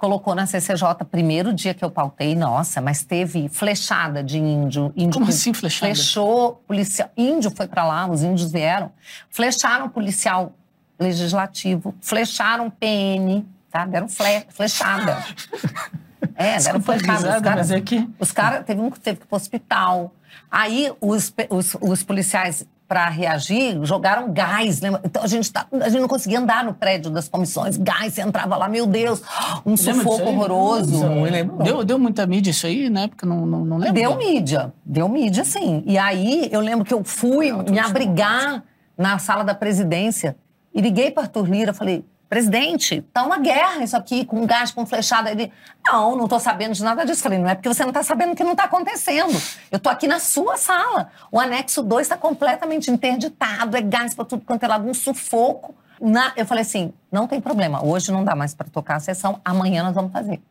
colocou na CCJ primeiro dia que eu pautei, nossa, mas teve flechada de índio. índio Como assim flechada? Flechou policial. Índio foi para lá, os índios vieram. Flecharam policial legislativo, flecharam PN, tá? Deram fle flechada. É, deram flechada. Os caras, é que... os caras, teve um que teve que ir pro hospital. Aí os, os, os policiais para reagir, jogaram gás. Lembra? Então a gente, tá, a gente não conseguia andar no prédio das comissões. Gás, você entrava lá, meu Deus, um sufoco horroroso. Não, não lembro. Deu, deu muita mídia isso aí, né? Porque não, não, não lembro. Deu mídia, deu mídia, sim. E aí eu lembro que eu fui me abrigar na sala da presidência e liguei para Arthur Lira, falei, presidente, tá uma guerra isso aqui, com gás, com flechada. Ele, não, não tô sabendo de nada disso. Falei, não é porque você não tá sabendo que não tá acontecendo. Eu tô aqui na sua sala. O anexo 2 está completamente interditado, é gás para tudo quanto é lado, um sufoco. Na... Eu falei assim, não tem problema, hoje não dá mais para tocar a sessão, amanhã nós vamos fazer.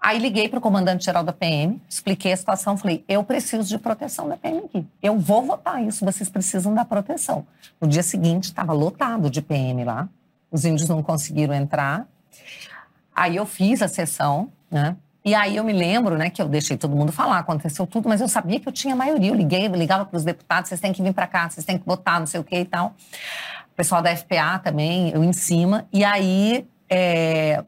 Aí liguei para o comandante-geral da PM, expliquei a situação, falei, eu preciso de proteção da PM aqui. Eu vou votar isso, vocês precisam da proteção. No dia seguinte, estava lotado de PM lá os índios não conseguiram entrar. Aí eu fiz a sessão, né? E aí eu me lembro, né, que eu deixei todo mundo falar, aconteceu tudo, mas eu sabia que eu tinha maioria. Eu liguei, ligava para os deputados, vocês têm que vir para cá, vocês têm que votar, não sei o que e tal. O pessoal da FPA também, eu em cima. E aí é,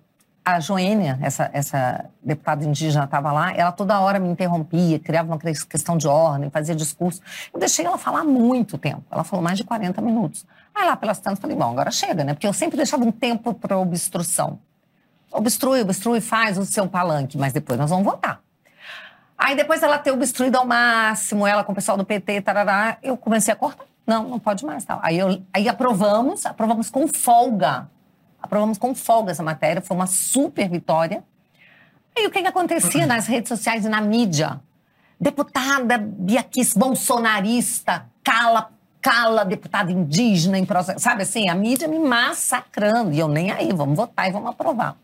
a Joênia, essa, essa deputada indígena, estava lá, ela toda hora me interrompia, criava uma questão de ordem, fazia discurso. Eu deixei ela falar muito tempo. Ela falou mais de 40 minutos. Aí lá pelas tantas, falei, bom, agora chega, né? Porque eu sempre deixava um tempo para obstrução. Obstrui, obstrui, faz o seu palanque, mas depois nós vamos votar. Aí depois ela ter obstruído ao máximo, ela com o pessoal do PT, tarará, eu comecei a cortar. Não, não pode mais. Tal. Aí, eu, aí aprovamos, aprovamos com folga. Aprovamos com folga essa matéria, foi uma super vitória. E o que, que acontecia nas redes sociais e na mídia? Deputada Biaquis bolsonarista cala cala deputado indígena em processo. Sabe assim, a mídia me massacrando. E eu nem aí, vamos votar e vamos aprovar.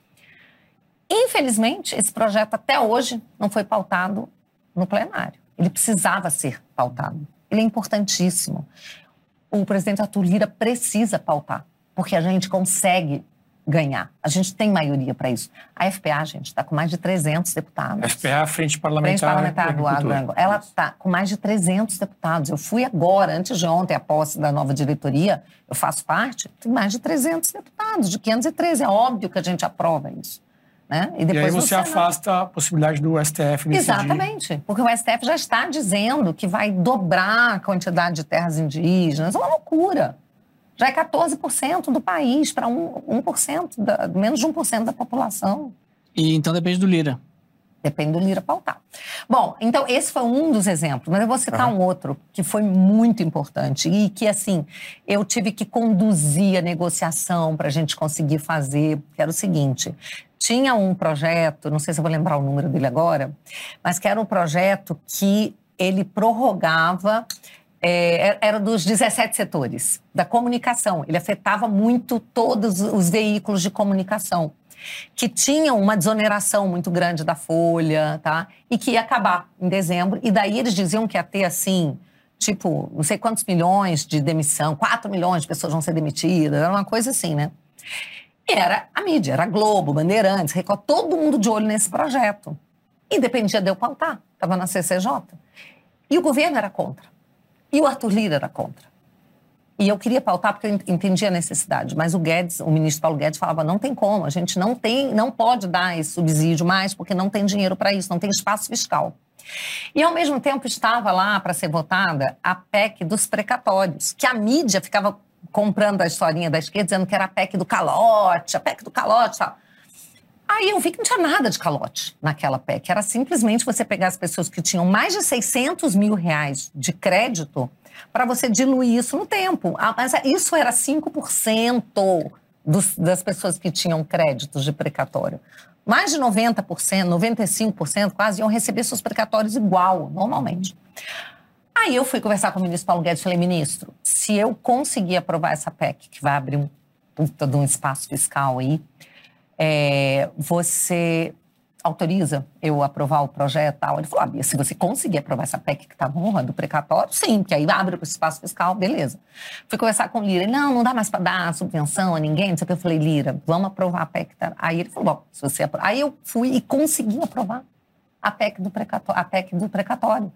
Infelizmente, esse projeto até hoje não foi pautado no plenário. Ele precisava ser pautado. Ele é importantíssimo. O presidente Arthur Lira precisa pautar, porque a gente consegue ganhar. A gente tem maioria para isso. A FPA, gente, está com mais de 300 deputados. FPA, Frente Parlamentar, Frente Parlamentar do Agro. Ela está com mais de 300 deputados. Eu fui agora, antes de ontem, a posse da nova diretoria, eu faço parte, tem mais de 300 deputados, de 513. É óbvio que a gente aprova isso. Né? E, depois e aí você afasta a possibilidade do STF decidir. Exatamente, porque o STF já está dizendo que vai dobrar a quantidade de terras indígenas. É uma loucura já é 14% do país para 1%, 1% da, menos de 1% da população. E então depende do Lira. Depende do Lira pautar. Bom, então esse foi um dos exemplos, mas eu vou citar uhum. um outro que foi muito importante e que, assim, eu tive que conduzir a negociação para a gente conseguir fazer, que era o seguinte: tinha um projeto, não sei se eu vou lembrar o número dele agora, mas que era um projeto que ele prorrogava é, era dos 17 setores da comunicação. Ele afetava muito todos os veículos de comunicação que tinham uma desoneração muito grande da folha, tá? E que ia acabar em dezembro. E daí eles diziam que ia ter, assim, tipo, não sei quantos milhões de demissão, 4 milhões de pessoas vão ser demitidas, era uma coisa assim, né? Era a mídia, era a Globo, Bandeirantes, Record, todo mundo de olho nesse projeto. E dependia de eu pautar, estava na CCJ. E o governo era contra. E o Arthur Lira era contra. E eu queria pautar porque eu entendia a necessidade, mas o Guedes, o ministro Paulo Guedes falava não tem como, a gente não tem, não pode dar esse subsídio mais porque não tem dinheiro para isso, não tem espaço fiscal. E ao mesmo tempo estava lá para ser votada a PEC dos precatórios, que a mídia ficava comprando a historinha da esquerda dizendo que era a PEC do calote, a PEC do calote, tal. Aí eu vi que não tinha nada de calote naquela PEC. Era simplesmente você pegar as pessoas que tinham mais de 600 mil reais de crédito para você diluir isso no tempo. Ah, mas isso era 5% dos, das pessoas que tinham créditos de precatório. Mais de 90%, 95% quase iam receber seus precatórios igual, normalmente. Aí eu fui conversar com o ministro Paulo Guedes e falei, ministro, se eu conseguir aprovar essa PEC, que vai abrir um puta de um espaço fiscal aí, é, você autoriza eu aprovar o projeto tal? Ele falou, ah, se você conseguir aprovar essa PEC que está honra do precatório, sim, que aí abre o espaço fiscal, beleza. Fui conversar com o Lira, ele, não, não dá mais para dar subvenção a ninguém, não sei o que. Eu falei, Lira, vamos aprovar a PEC. Tá? Aí ele falou, bom, se você apro... Aí eu fui e consegui aprovar a PEC do precatório. A PEC do precatório.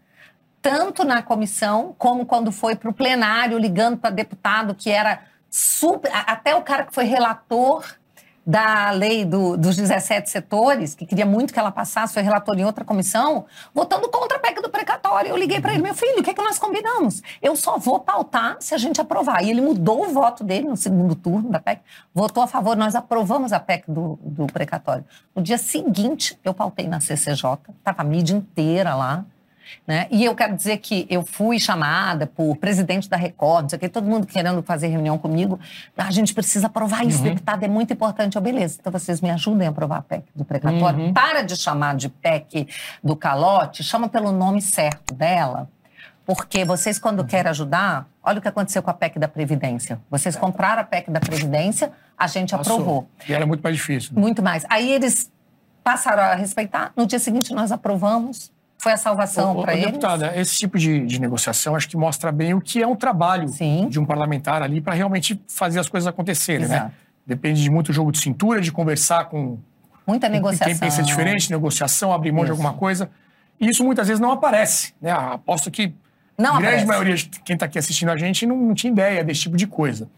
Tanto na comissão, como quando foi para o plenário, ligando para deputado que era super... Até o cara que foi relator da lei do, dos 17 setores, que queria muito que ela passasse, foi relator em outra comissão, votando contra a PEC do precatório. Eu liguei para ele, meu filho, o que é que nós combinamos? Eu só vou pautar se a gente aprovar. E ele mudou o voto dele no segundo turno da PEC, votou a favor, nós aprovamos a PEC do, do precatório. No dia seguinte, eu pautei na CCJ, estava a mídia inteira lá, né? E eu quero dizer que eu fui chamada por presidente da Record, sei que, todo mundo querendo fazer reunião comigo. A gente precisa aprovar isso, uhum. deputado, é muito importante. Eu, beleza, então vocês me ajudem a aprovar a PEC do precatório. Uhum. Para de chamar de PEC do calote, chama pelo nome certo dela. Porque vocês, quando uhum. querem ajudar, olha o que aconteceu com a PEC da Previdência. Vocês compraram a PEC da Previdência, a gente Passou. aprovou. E era muito mais difícil. Né? Muito mais. Aí eles passaram a respeitar. No dia seguinte, nós aprovamos foi a salvação para eles? Deputada, esse tipo de, de, negociação acho que mostra bem o que é um trabalho Sim. de um parlamentar ali para realmente fazer as coisas acontecerem, né? Exato. né? Depende de muito jogo de cintura, de conversar com muita negociação. quem pensa diferente, negociação, abrir mão isso. de alguma coisa. E isso muitas vezes não aparece, né? Aposto que não a grande aparece. maioria de quem está aqui assistindo a gente não, não, tinha ideia desse tipo de coisa.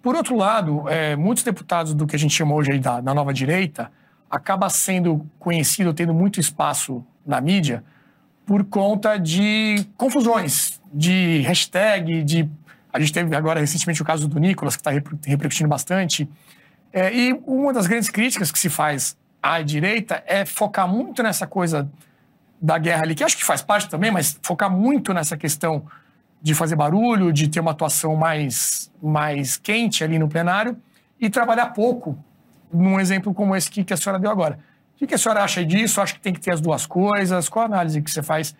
Por outro lado, é, muitos deputados do que a gente chama hoje da, da nova direita acaba sendo conhecido, tendo muito espaço na mídia por conta de confusões, de hashtag, de. A gente teve agora recentemente o caso do Nicolas, que está repercutindo bastante. É, e uma das grandes críticas que se faz à direita é focar muito nessa coisa da guerra ali, que acho que faz parte também, mas focar muito nessa questão de fazer barulho, de ter uma atuação mais, mais quente ali no plenário e trabalhar pouco num exemplo como esse que a senhora deu agora. O que a senhora acha disso? Acha que tem que ter as duas coisas? Qual a análise que você faz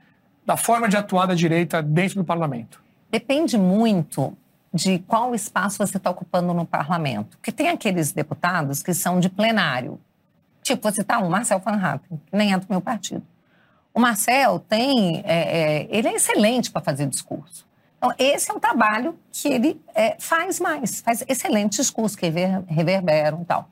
da forma de atuar da direita dentro do parlamento? Depende muito de qual espaço você está ocupando no parlamento. Porque tem aqueles deputados que são de plenário. Tipo, você está um Marcel Van Hatten, que nem é do meu partido. O Marcel tem. É, é, ele é excelente para fazer discurso. Então, esse é o trabalho que ele é, faz mais, faz excelente discurso, que reverberam e tal.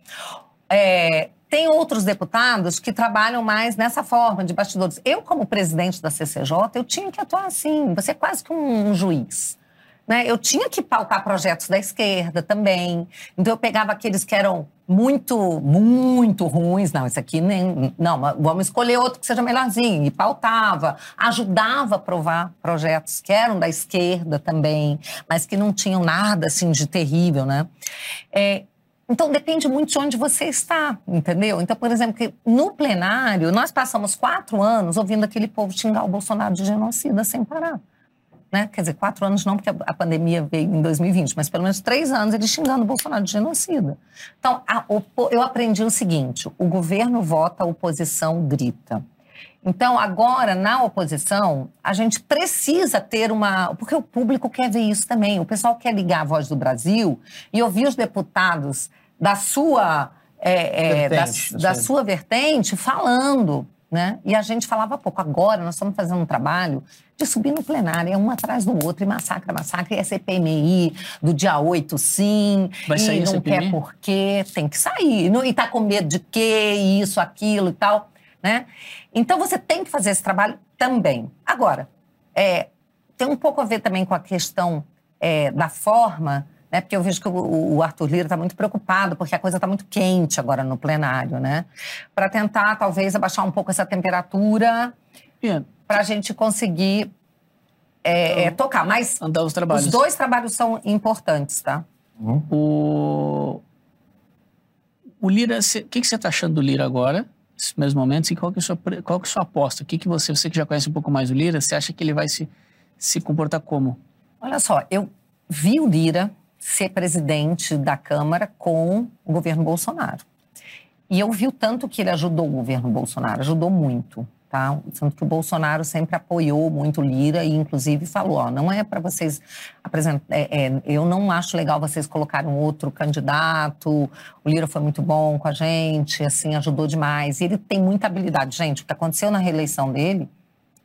É, tem outros deputados que trabalham mais nessa forma de bastidores. Eu, como presidente da CCJ, eu tinha que atuar assim. Você é quase que um, um juiz. Né? Eu tinha que pautar projetos da esquerda também. Então, eu pegava aqueles que eram muito, muito ruins. Não, esse aqui nem. Não, vamos escolher outro que seja melhorzinho. E pautava, ajudava a aprovar projetos que eram da esquerda também, mas que não tinham nada assim de terrível, né? É, Então depende muito de onde você está, entendeu? Então, por exemplo, no plenário, nós passamos quatro anos ouvindo aquele povo xingar o Bolsonaro de genocida sem parar. Né? Quer dizer, quatro anos não, porque a pandemia veio em 2020, mas pelo menos três anos ele xingando o Bolsonaro de genocida. Então, eu aprendi o seguinte: o governo vota, a oposição grita. Então, agora, na oposição, a gente precisa ter uma. Porque o público quer ver isso também. O pessoal quer ligar a voz do Brasil e ouvir os deputados da sua. É, é, vertente, da, da sua vertente falando. Né? E a gente falava pouco. Agora nós estamos fazendo um trabalho de subir no plenário, é um atrás do outro, e massacra, massacra, e é CPMI do dia 8, sim, Vai e sair não CPMI? quer por quê, tem que sair. E tá com medo de quê, isso, aquilo e tal. Né? Então você tem que fazer esse trabalho também. Agora, é, tem um pouco a ver também com a questão é, da forma, né? Porque eu vejo que o, o Arthur Lira está muito preocupado, porque a coisa está muito quente agora no plenário, né? Para tentar, talvez, abaixar um pouco essa temperatura para a gente conseguir é, é, tocar. Mas Andar os trabalhos. os dois trabalhos são importantes, tá? O, o Lira, o que, que você está achando do Lira agora, nesses mesmos momentos, e qual que é a sua, qual que é a sua aposta? O que, que você, você que já conhece um pouco mais o Lira, você acha que ele vai se, se comportar como? Olha só, eu vi o Lira ser presidente da Câmara com o governo Bolsonaro. E eu vi o tanto que ele ajudou o governo Bolsonaro, ajudou muito. Tá? Tanto que o Bolsonaro sempre apoiou muito Lira e, inclusive, falou: ó, não é para vocês apresentar. É, é, eu não acho legal vocês colocarem outro candidato. O Lira foi muito bom com a gente, assim, ajudou demais. E ele tem muita habilidade. Gente, o que aconteceu na reeleição dele,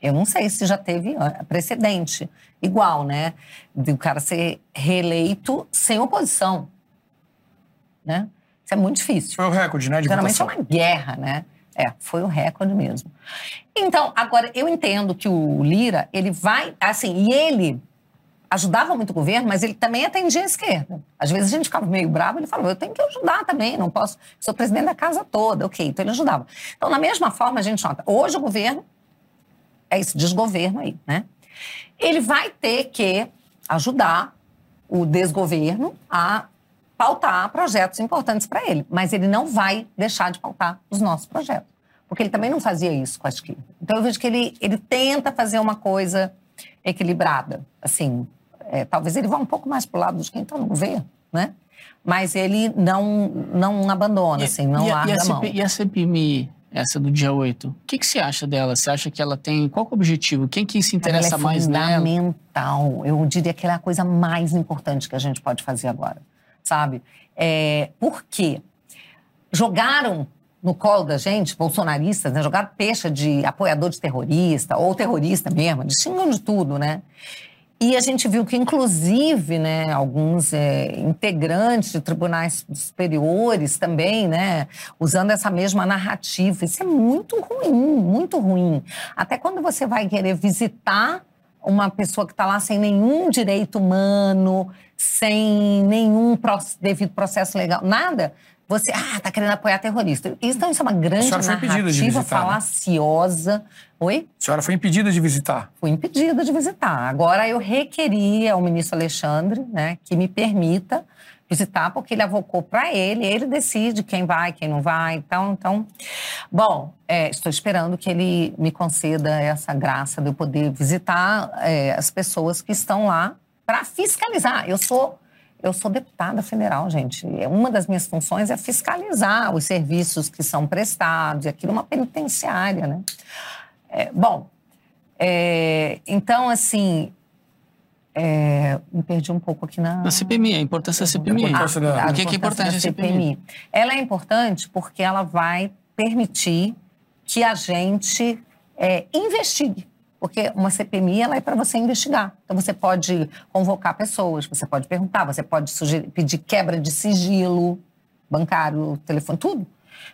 eu não sei se já teve precedente igual, né? De o cara ser reeleito sem oposição. Né? Isso é muito difícil. Foi o recorde, né? Geralmente é votação. uma guerra, né? É, foi o recorde mesmo. Então, agora, eu entendo que o Lira, ele vai, assim, e ele ajudava muito o governo, mas ele também atendia a esquerda. Às vezes a gente ficava meio bravo, ele falava, eu tenho que ajudar também, não posso, sou presidente da casa toda, ok, então ele ajudava. Então, da mesma forma, a gente nota, hoje o governo, é esse desgoverno aí, né? Ele vai ter que ajudar o desgoverno a pautar projetos importantes para ele, mas ele não vai deixar de pautar os nossos projetos, porque ele também não fazia isso com a esquerda. Então eu vejo que ele, ele tenta fazer uma coisa equilibrada, assim, é, talvez ele vá um pouco mais para o lado de quem está no governo, né? Mas ele não não abandona, assim, não e, a- larga e a, a mão. E a CPMI, essa do dia 8, o que, que você acha dela? Você acha que ela tem. Qual é o objetivo? Quem que se interessa ela é mais nela? fundamental. Eu diria que ela é a coisa mais importante que a gente pode fazer agora, sabe? É, por quê? Jogaram no colo da gente, bolsonaristas, né? Jogaram peixe de apoiador de terrorista, ou terrorista mesmo, de xingam de tudo, né? E a gente viu que, inclusive, né, alguns é, integrantes de tribunais superiores também, né, usando essa mesma narrativa. Isso é muito ruim, muito ruim. Até quando você vai querer visitar uma pessoa que está lá sem nenhum direito humano, sem nenhum devido processo legal, nada, você, ah, tá querendo apoiar terrorista. Isso, então, isso é uma grande narrativa visitar, né? falaciosa. Oi? A senhora foi impedida de visitar. fui impedida de visitar. Agora eu requeri ao ministro Alexandre, né, que me permita visitar, porque ele avocou para ele, ele decide quem vai, quem não vai. Então, então bom, é, estou esperando que ele me conceda essa graça de eu poder visitar é, as pessoas que estão lá para fiscalizar. Eu sou eu sou deputada federal, gente. É, Uma das minhas funções é fiscalizar os serviços que são prestados, e aquilo é uma penitenciária, né? É, bom, é, então, assim, é, me perdi um pouco aqui na... Na CPMI, a importância da CPMI. A da- Por que, que é importante a CPMI? Ela é importante porque ela vai permitir que a gente é, investigue. Porque uma CPMI ela é para você investigar. Então você pode convocar pessoas, você pode perguntar, você pode sugerir, pedir quebra de sigilo bancário, telefone, tudo.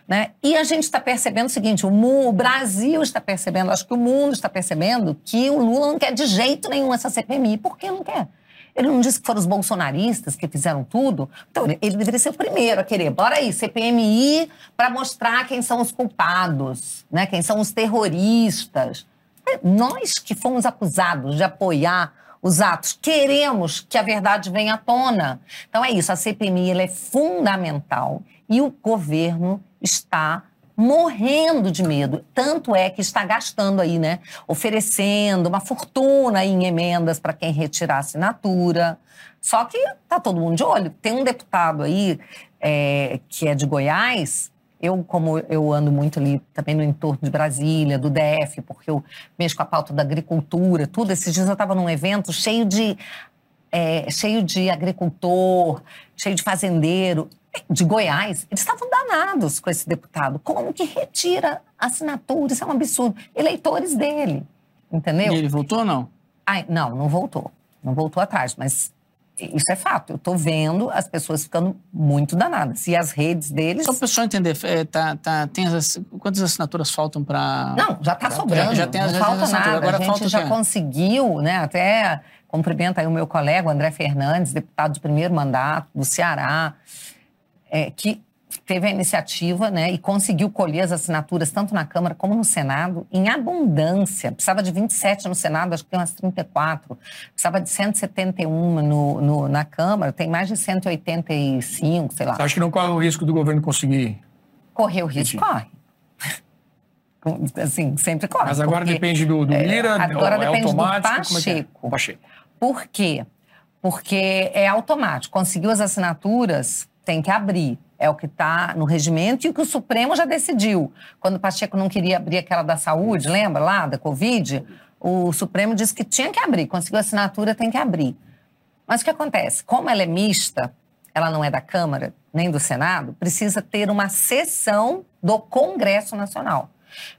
Né? E a gente está percebendo o seguinte: o, o Brasil está percebendo, acho que o mundo está percebendo que o Lula não quer de jeito nenhum essa CPMI. Por que não quer? Ele não disse que foram os bolsonaristas que fizeram tudo? Então, ele- ele deveria ser o primeiro a querer. Bora aí, CPMI, para mostrar quem são os culpados, né? quem são os terroristas. É, Nós que fomos acusados de apoiar os atos. Queremos que a verdade venha à tona. Então é isso, a CPMI é fundamental e o governo está morrendo de medo. Tanto é que está gastando aí, né? Oferecendo uma fortuna em emendas para quem retirar assinatura. Só que tá todo mundo de olho. Tem um deputado aí é, que é de Goiás. Eu, como eu ando muito ali também no entorno de Brasília, do DF, porque eu mexo com a pauta da agricultura, tudo. Esses dias eu estava num evento cheio de é, cheio de agricultor, cheio de fazendeiro de Goiás, eles estavam danados com esse deputado. Como que retira assinatura? Isso é um absurdo. Eleitores dele, entendeu? E ele voltou ou não? Ai, não, não voltou. Não voltou atrás, mas isso é fato. Eu estou vendo as pessoas ficando muito danadas. E as redes deles. Só para o pessoal entender, é, tá, tá, tem as, quantas assinaturas faltam para. Não, já está sobrando. Já tem as, não falta nada. Agora a gente já conseguiu, né? Até cumprimenta aí o meu colega, o André Fernandes, deputado de primeiro mandato do Ceará é, que teve a iniciativa né, e conseguiu colher as assinaturas tanto na Câmara como no Senado em abundância. Precisava de 27 no Senado, acho que tem umas 34. Precisava de 171 no, no, na Câmara, tem mais de 185, sei lá. Acha que não corre o risco do governo conseguir? Correr o risco, corre. Assim, sempre corre. Mas agora porque, depende do, do Lira, é, agora é depende automático, do Pacheco. É, é? Pacheco. Por quê? Porque é automático. Conseguiu as assinaturas, tem que abrir. É o que está no regimento e o que o Supremo já decidiu. Quando o Pacheco não queria abrir aquela da saúde, lembra lá, da Covid? O Supremo disse que tinha que abrir. Conseguiu assinatura, tem que abrir. Mas o que acontece? Como ela é mista, ela não é da Câmara nem do Senado, precisa ter uma sessão do Congresso Nacional.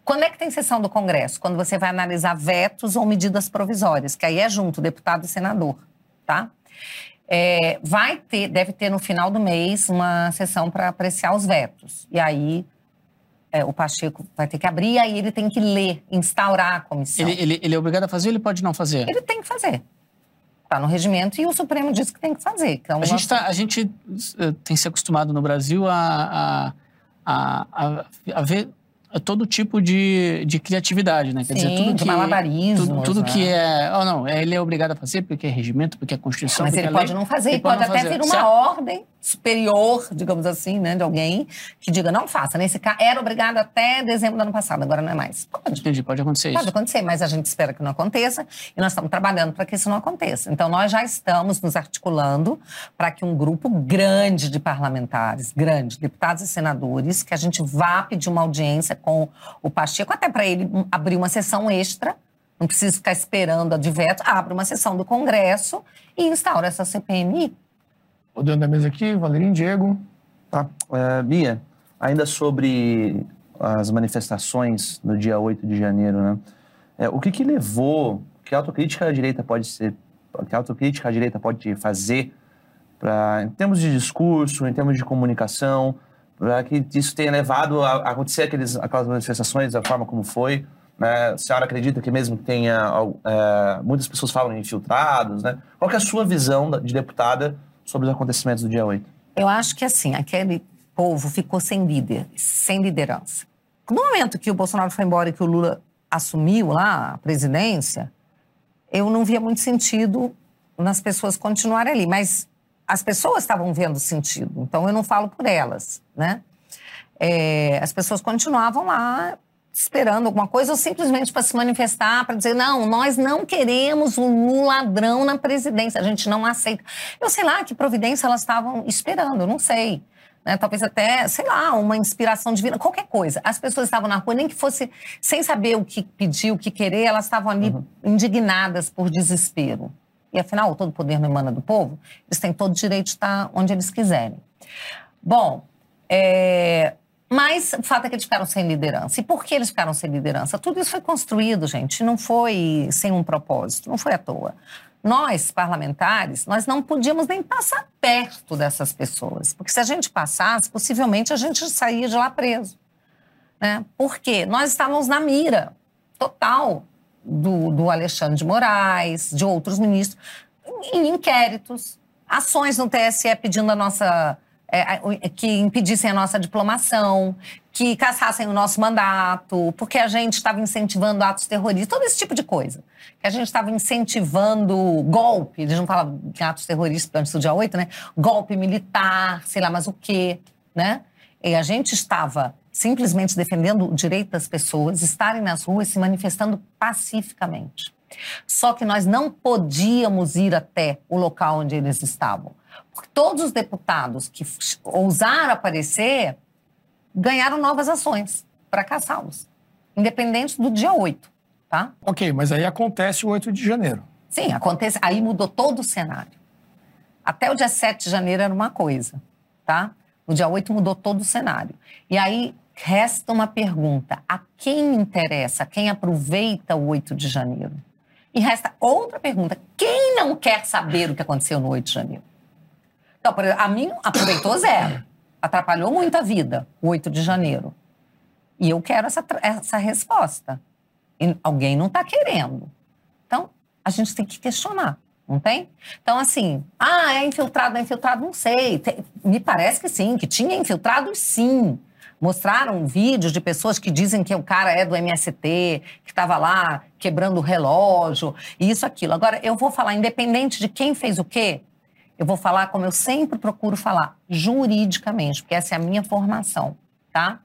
Quando é que tem sessão do Congresso? Quando você vai analisar vetos ou medidas provisórias, que aí é junto, deputado e senador, tá? É, vai ter, deve ter no final do mês uma sessão para apreciar os vetos. E aí é, o Pacheco vai ter que abrir, aí ele tem que ler, instaurar a comissão. Ele, ele, ele é obrigado a fazer ou ele pode não fazer? Ele tem que fazer. Está no regimento e o Supremo diz que tem que fazer. Então, a, gente tá, a gente uh, tem se acostumado no Brasil a, a, a, a ver todo tipo de, de criatividade, né? Quer Sim, dizer, tudo que malabarismo, tudo, tudo né? que é, oh não, ele é obrigado a fazer porque é regimento, porque é constituição, mas ele é pode lei, não fazer, ele pode, pode até vir uma ordem superior, digamos assim, né, de alguém que diga não faça. Nesse caso era obrigado até dezembro do ano passado, agora não é mais. Pode. Entendi, pode acontecer pode isso. Pode acontecer, mas a gente espera que não aconteça e nós estamos trabalhando para que isso não aconteça. Então nós já estamos nos articulando para que um grupo grande de parlamentares, grande, deputados e senadores, que a gente vá pedir uma audiência com o Pacheco, até para ele abrir uma sessão extra não precisa ficar esperando a de veto, abre uma sessão do Congresso e instaura essa CPMI. Rodando da mesa aqui, Valerinho Diego. Tá. É, Bia, ainda sobre as manifestações no dia 8 de janeiro, né? É, o que, que levou, que autocrítica a direita pode ser, que autocrítica a direita pode fazer para, em termos de discurso, em termos de comunicação, para que isso tenha levado a, a acontecer aqueles, aquelas manifestações da forma como foi? Né? A senhora acredita que mesmo que tenha, é, muitas pessoas falam infiltrados, né? Qual é a sua visão de deputada sobre os acontecimentos do dia 8? Eu acho que assim, aquele povo ficou sem líder, sem liderança. No momento que o Bolsonaro foi embora e que o Lula assumiu lá a presidência, eu não via muito sentido nas pessoas continuarem ali, mas as pessoas estavam vendo sentido, então eu não falo por elas, né? É, as pessoas continuavam lá esperando alguma coisa ou simplesmente para se manifestar, para dizer, não, nós não queremos um ladrão na presidência, a gente não aceita. Eu sei lá que providência elas estavam esperando, não sei. Né? Talvez até, sei lá, uma inspiração divina, qualquer coisa. As pessoas estavam na rua, nem que fosse sem saber o que pedir, o que querer, elas estavam ali uhum. indignadas por desespero. E afinal, todo poder não emana do povo, eles têm todo o direito de estar onde eles quiserem. Bom, é, mas o fato é que eles ficaram sem liderança. E por que eles ficaram sem liderança? Tudo isso foi construído, gente, não foi sem um propósito, não foi à toa. Nós, parlamentares, nós não podíamos nem passar perto dessas pessoas, porque se a gente passasse, possivelmente a gente saía de lá preso. Né? Por quê? Nós estávamos na mira total do, do Alexandre de Moraes, de outros ministros, em inquéritos, ações no TSE pedindo a nossa é, que impedissem a nossa diplomação, que cassassem o nosso mandato, porque a gente estava incentivando atos terroristas, todo esse tipo de coisa. Que a gente estava incentivando golpe, eles não falam de atos terroristas antes do dia 8, né? Golpe militar, sei lá mais o quê, né? E a gente estava simplesmente defendendo o direito das pessoas estarem nas ruas se manifestando pacificamente. Só que nós não podíamos ir até o local onde eles estavam. Porque todos os deputados que ousaram aparecer ganharam novas ações para caçá-los, independente do dia 8, tá? Ok, mas aí acontece o 8 de janeiro. Sim, acontece. Aí mudou todo o cenário. Até o dia 7 de janeiro era uma coisa, tá? No dia 8 mudou todo o cenário. E aí resta uma pergunta: a quem interessa, quem aproveita o 8 de janeiro? E resta outra pergunta: quem não quer saber o que aconteceu no 8 de janeiro? Exemplo, a mim aproveitou zero. Atrapalhou muito a vida, o 8 de janeiro. E eu quero essa, essa resposta. E alguém não está querendo. Então, a gente tem que questionar, não tem? Então, assim, ah, é infiltrado, é infiltrado, não sei. Tem, me parece que sim, que tinha infiltrados sim. Mostraram vídeos de pessoas que dizem que o cara é do MST, que estava lá quebrando o relógio, isso, aquilo. Agora, eu vou falar, independente de quem fez o quê, eu vou falar como eu sempre procuro falar, juridicamente, porque essa é a minha formação, tá?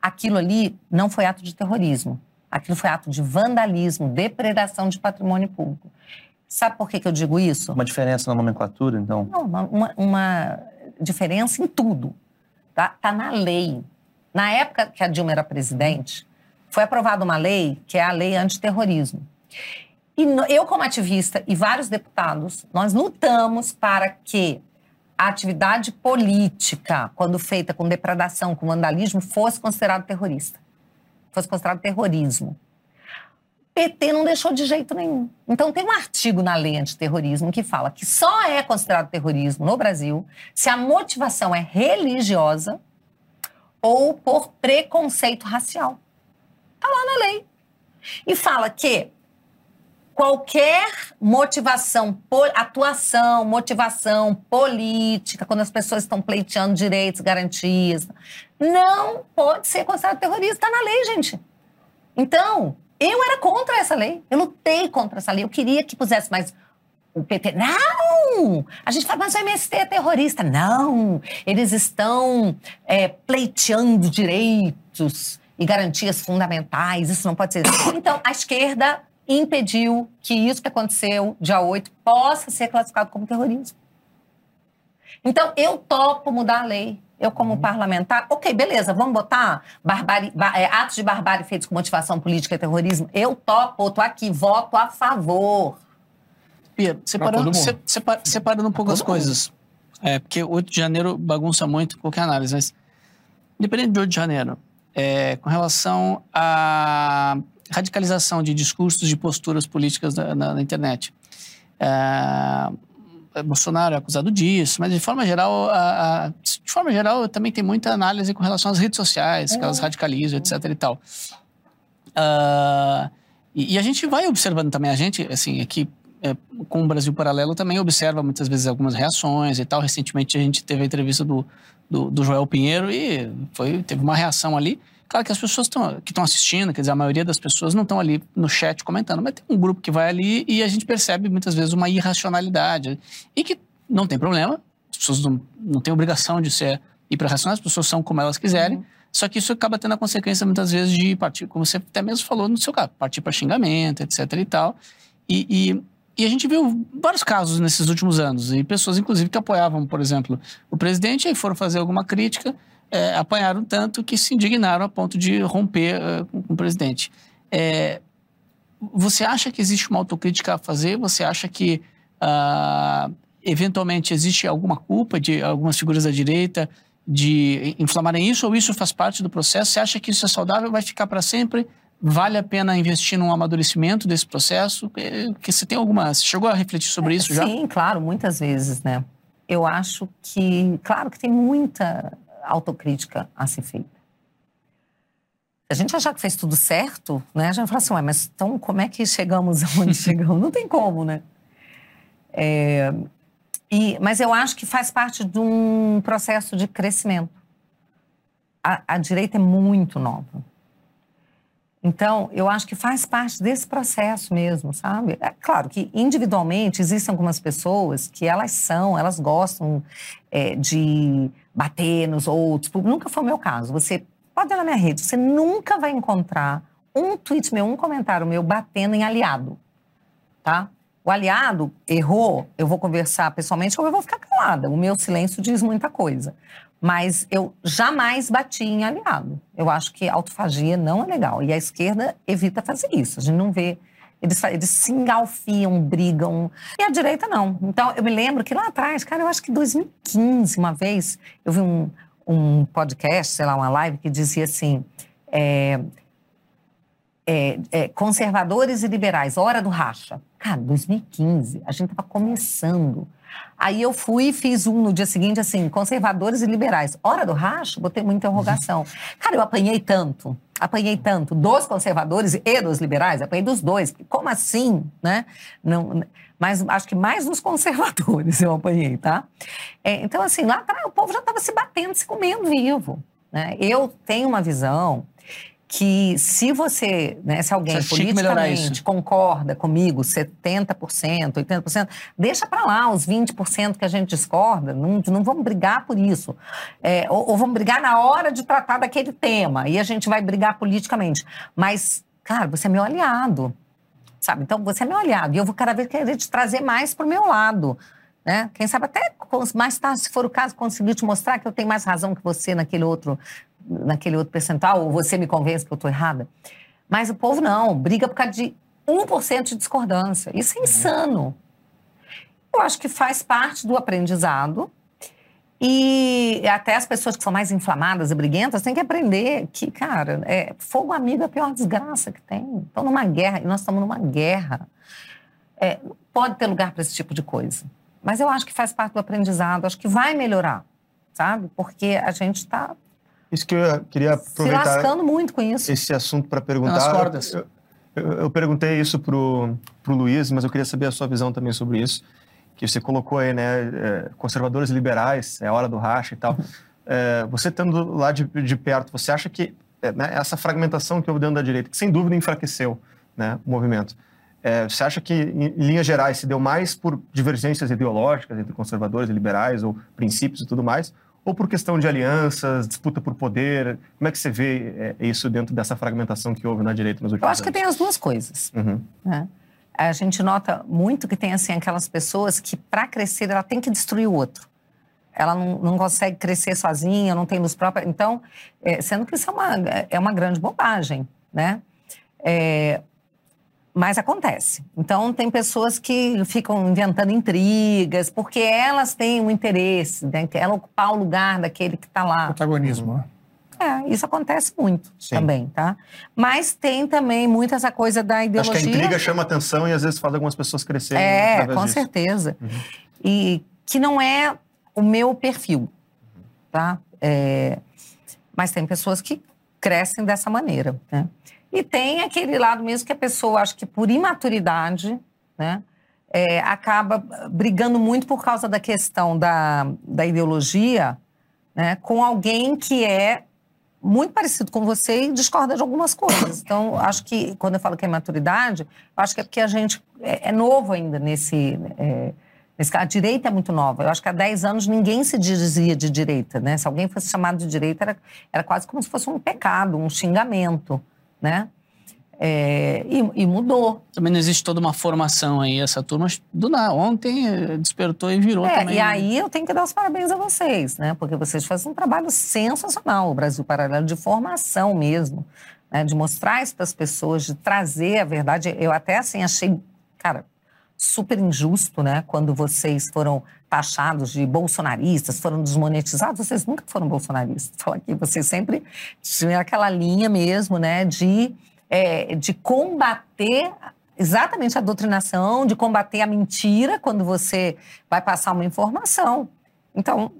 Aquilo ali não foi ato de terrorismo. Aquilo foi ato de vandalismo, depredação de patrimônio público. Sabe por que, que eu digo isso? Uma diferença na nomenclatura, então? Não, uma, uma, uma diferença em tudo. Tá? tá na lei. Na época que a Dilma era presidente, foi aprovada uma lei que é a lei antiterrorismo. E eu, como ativista, e vários deputados, nós lutamos para que a atividade política, quando feita com depredação, com vandalismo, fosse considerado terrorista. Fosse considerado terrorismo. PT não deixou de jeito nenhum. Então, tem um artigo na lei antiterrorismo que fala que só é considerado terrorismo no Brasil se a motivação é religiosa ou por preconceito racial. Está lá na lei. E fala que qualquer motivação, atuação, motivação política, quando as pessoas estão pleiteando direitos, garantias, não pode ser considerado terrorista. Está na lei, gente. Então, eu era contra essa lei. Eu lutei contra essa lei. Eu queria que pusesse mais o PT. Não! A gente fala, mas o MST é terrorista. Não! Eles estão é, pleiteando direitos e garantias fundamentais. Isso não pode ser. Então, a esquerda impediu que isso que aconteceu dia 8 possa ser classificado como terrorismo. Então, eu topo mudar a lei. Eu, como uhum. parlamentar, ok, beleza, vamos botar barbari, é, atos de barbárie feitos com motivação política e terrorismo. Eu topo, estou aqui, voto a favor. Pia, separando, se, separa, separando um pouco as coisas. É, porque 8 de janeiro bagunça muito qualquer análise, mas independente de 8 de janeiro, é, com relação à radicalização de discursos, de posturas políticas na, na, na internet. É, Bolsonaro é acusado disso, mas de forma geral, a, a, de forma geral, também tem muita análise com relação às redes sociais, que elas é. radicalizam, etc. e tal. Uh, e, e, a gente vai observando também, a gente, assim, aqui é, com o Brasil Paralelo também observa muitas vezes algumas reações e tal. Recentemente a gente teve a entrevista do, do, do Joel Pinheiro e foi, teve uma reação ali. Claro que as pessoas tão, que estão assistindo, quer dizer, a maioria das pessoas não estão ali no chat comentando, mas tem um grupo que vai ali e a gente percebe muitas vezes uma irracionalidade. E que não tem problema, as pessoas não, não têm obrigação de ser hiperracionais, as pessoas são como elas quiserem, uhum. só que isso acaba tendo a consequência muitas vezes de partir, como você até mesmo falou no seu caso, partir para xingamento, etc e tal. E, e, e, a gente viu vários casos nesses últimos anos, e pessoas, inclusive, que apoiavam, por exemplo, o presidente e foram fazer alguma crítica é, apanharam tanto que se indignaram a ponto de romper uh, com, com, o presidente. É, você acha que existe uma autocrítica a fazer? Você acha que, uh, eventualmente, existe alguma culpa de algumas figuras da direita de inflamarem isso ou isso faz parte do processo? Você acha que isso é saudável? Vai ficar para sempre? Vale a pena investir num amadurecimento desse processo? É, que você tem alguma. Você chegou a refletir sobre isso já? Sim, claro, muitas vezes, né? Eu acho que, claro que tem muita autocrítica a ser feita. A gente achar que fez tudo certo, né, a gente fala assim, Ué, mas então como é que chegamos aonde chegamos? Não tem como, né? É, E, mas eu acho que faz parte de um processo de crescimento. A, a direita é muito nova. Então, eu acho que faz parte desse processo mesmo, sabe? É claro que individualmente existem algumas pessoas que elas são, elas gostam é, de bater nos outros. Nunca foi o meu caso. Você pode na minha rede, você nunca vai encontrar um tweet meu, um comentário meu batendo em aliado, tá? O aliado errou, eu vou conversar pessoalmente ou eu vou ficar calada. O meu silêncio diz muita coisa. Mas eu jamais bati em aliado. Eu acho que autofagia não é legal. E a esquerda evita fazer isso. A gente não vê. Eles, eles se engalfiam, brigam. E a direita não. Então, eu me lembro que lá atrás, cara, eu acho que em 2015, uma vez, eu vi um, um podcast, sei lá, uma live, que dizia assim. É, é, é, conservadores e liberais, hora do racha. Cara, 2015, a gente estava começando. Aí eu fui e fiz um no dia seguinte, assim, conservadores e liberais. Hora do racho? Botei uma interrogação. Cara, eu apanhei tanto, apanhei tanto dos conservadores e dos liberais, apanhei dos dois. Como assim, né? Não, mas acho que mais dos conservadores eu apanhei, tá? É, então, assim, lá atrás o povo já estava se batendo, se comendo vivo. Né? Eu tenho uma visão que se você, né, se alguém você politicamente concorda comigo, 70%, 80%, deixa para lá os 20% que a gente discorda, não, não vamos brigar por isso. É, ou, ou, vamos brigar na hora de tratar daquele tema, e a gente vai brigar politicamente. Mas, cara, você é meu aliado, sabe? Então, você é meu aliado, e eu vou cada vez querer te trazer mais para o meu lado. Né? Quem sabe até mais tarde, se for o caso, conseguir te mostrar que eu tenho mais razão que você naquele outro naquele outro percentual, ou você me convence que eu estou errada. Mas o povo não, briga por causa de 1% de discordância. Isso é insano. Eu acho que faz parte do aprendizado. E até as pessoas que são mais inflamadas e briguentas têm que aprender que, cara, é, fogo amigo é a pior desgraça que tem. Estão numa guerra, e nós estamos numa guerra. É, pode ter lugar para esse tipo de coisa. Mas eu acho que faz parte do aprendizado, acho que vai melhorar, sabe? Porque a gente está isso que eu queria aproveitar. Se lascando muito com isso. Esse assunto para perguntar. Nas cordas. Eu, eu, eu, perguntei isso pro, pro Luiz, mas eu queria saber a sua visão também sobre isso. Que você colocou aí, né? É, conservadores liberais, é hora do racha e tal. É, você estando lá de, de perto, você acha que é, né, essa fragmentação que houve dentro da direita, que sem dúvida enfraqueceu né, o movimento, é, você acha que, em linhas gerais, se deu mais por divergências ideológicas entre conservadores e liberais, ou princípios e tudo mais, ou por questão de alianças, disputa por poder? Como é que você vê é, isso dentro dessa fragmentação que houve na direita nos últimos anos? Eu acho anos? que tem as duas coisas. Uhum. Né? A gente nota muito que tem assim aquelas pessoas que, para crescer, ela tem que destruir o outro. Ela não, não consegue crescer sozinha, não tem luz própria. Então, é, sendo que isso é uma, é uma grande bobagem, né? É, mas acontece. Então, tem pessoas que ficam inventando intrigas, porque elas têm um interesse, né? ela ocupar o lugar daquele que está lá. Protagonismo, né? É, isso acontece muito Sim. também, tá? Mas tem também muito essa coisa da ideologia. Acho que a intriga chama atenção e às vezes faz algumas pessoas crescerem. É, com disso. certeza. Uhum. E que não é o meu perfil, tá? É, mas tem pessoas que crescem dessa maneira, né? E tem aquele lado mesmo que a pessoa, acho que por imaturidade, né, é, acaba brigando muito por causa da questão da, da ideologia né, com alguém que é muito parecido com você e discorda de algumas coisas. Então, acho que, quando eu falo que é maturidade, acho que é porque a gente é, é novo ainda nesse. É, a direita é muito nova. Eu acho que há 10 anos ninguém se dizia de direita. Né? Se alguém fosse chamado de direita, era, era quase como se fosse um pecado, um xingamento né? É, e, e, mudou. Também não existe toda uma formação aí, essa turma do nada. Ontem eh, despertou e virou é, também. E aí eu tenho que dar os parabéns a vocês, né? Porque vocês fazem um trabalho sensacional, o Brasil Paralelo, de formação mesmo, né? de mostrar isso para as pessoas, de trazer a verdade. Eu até assim achei, cara, super injusto, né? Quando vocês foram taxados de bolsonaristas, foram desmonetizados, vocês nunca foram bolsonaristas. Estou aqui, vocês sempre tinham aquela linha mesmo, né? De, é, de combater exatamente a doutrinação, de combater a mentira quando você vai passar uma informação. Então,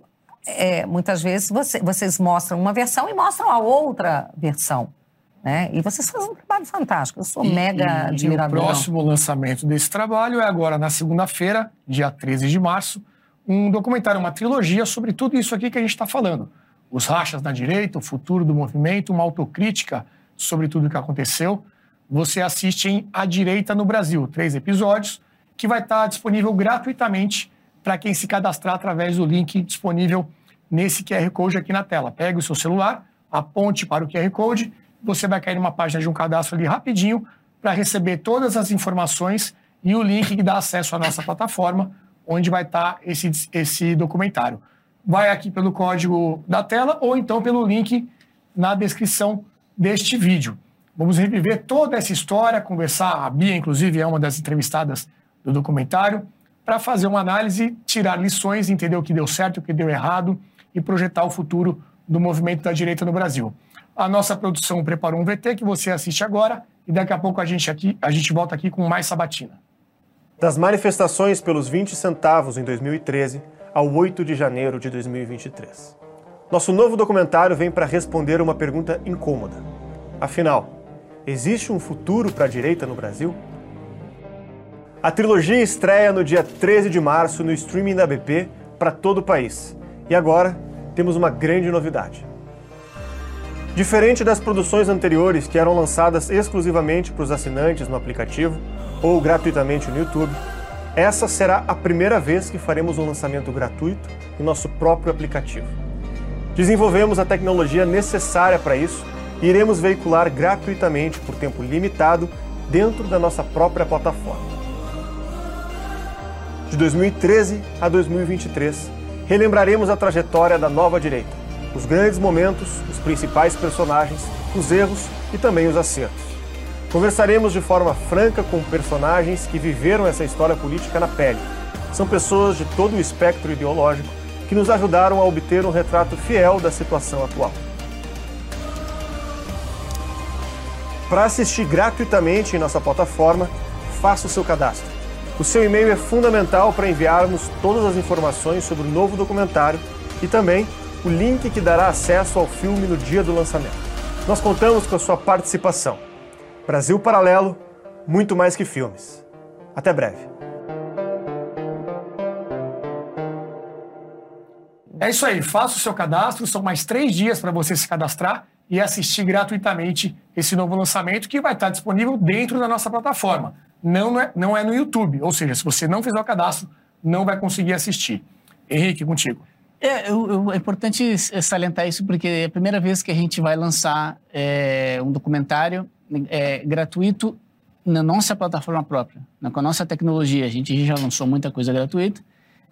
é, muitas vezes você, vocês mostram uma versão e mostram a outra versão. Né? E vocês fazem um trabalho fantástico. Eu sou e, mega admirador. E o próximo lançamento desse trabalho é agora na segunda-feira, dia 13 de março, um documentário, uma trilogia sobre tudo isso aqui que a gente está falando. Os rachas na direita, o futuro do movimento, uma autocrítica sobre tudo o que aconteceu. Você assiste em A Direita no Brasil, três episódios, que vai estar disponível gratuitamente para quem se cadastrar através do link disponível nesse QR Code aqui na tela. Pega o seu celular, aponte para o QR Code, você vai cair numa página de um cadastro ali rapidinho para receber todas as informações e o link que dá acesso à nossa plataforma, onde vai estar esse, esse documentário. Vai aqui pelo código da tela ou então pelo link na descrição deste vídeo. Vamos reviver toda essa história, conversar. A Bia, inclusive, é uma das entrevistadas do documentário, para fazer uma análise, tirar lições, entender o que deu certo, o que deu errado e projetar o futuro do movimento da direita no Brasil. A nossa produção preparou um VT que você assiste agora e daqui a pouco a gente, aqui, a gente volta aqui com mais sabatina. Das manifestações pelos 20 centavos em 2013 ao 8 de janeiro de 2023. Nosso novo documentário vem para responder uma pergunta incômoda. Afinal, existe um futuro para a direita no Brasil? A trilogia estreia no dia 13 de março no streaming da BP para todo o país. E agora temos uma grande novidade. Diferente das produções anteriores que eram lançadas exclusivamente para os assinantes no aplicativo ou gratuitamente no YouTube, essa será a primeira vez que faremos um lançamento gratuito em nosso próprio aplicativo. Desenvolvemos a tecnologia necessária para isso e iremos veicular gratuitamente por tempo limitado dentro da nossa própria plataforma de 2013 a 2023, relembraremos a trajetória da nova direita, os grandes momentos, os principais personagens, os erros e também os acertos. Conversaremos de forma franca com personagens que viveram essa história política na pele. São pessoas de todo o espectro ideológico que nos ajudaram a obter um retrato fiel da situação atual. Para assistir gratuitamente em nossa plataforma, faça o seu cadastro o seu e-mail é fundamental para enviarmos todas as informações sobre o novo documentário e também o link que dará acesso ao filme no dia do lançamento. Nós contamos com a sua participação. Brasil Paralelo, muito mais que filmes. Até breve. É isso aí, faça o seu cadastro, são mais três dias para você se cadastrar e assistir gratuitamente esse novo lançamento que vai estar disponível dentro da nossa plataforma não é, não é no YouTube. Ou seja, se você não fizer o cadastro, não vai conseguir assistir. Henrique, contigo. É, eu, eu, é importante salientar isso porque é a primeira vez que a gente vai lançar é, um documentário é, gratuito na nossa plataforma própria, né, com a nossa tecnologia. A gente já lançou muita coisa gratuita,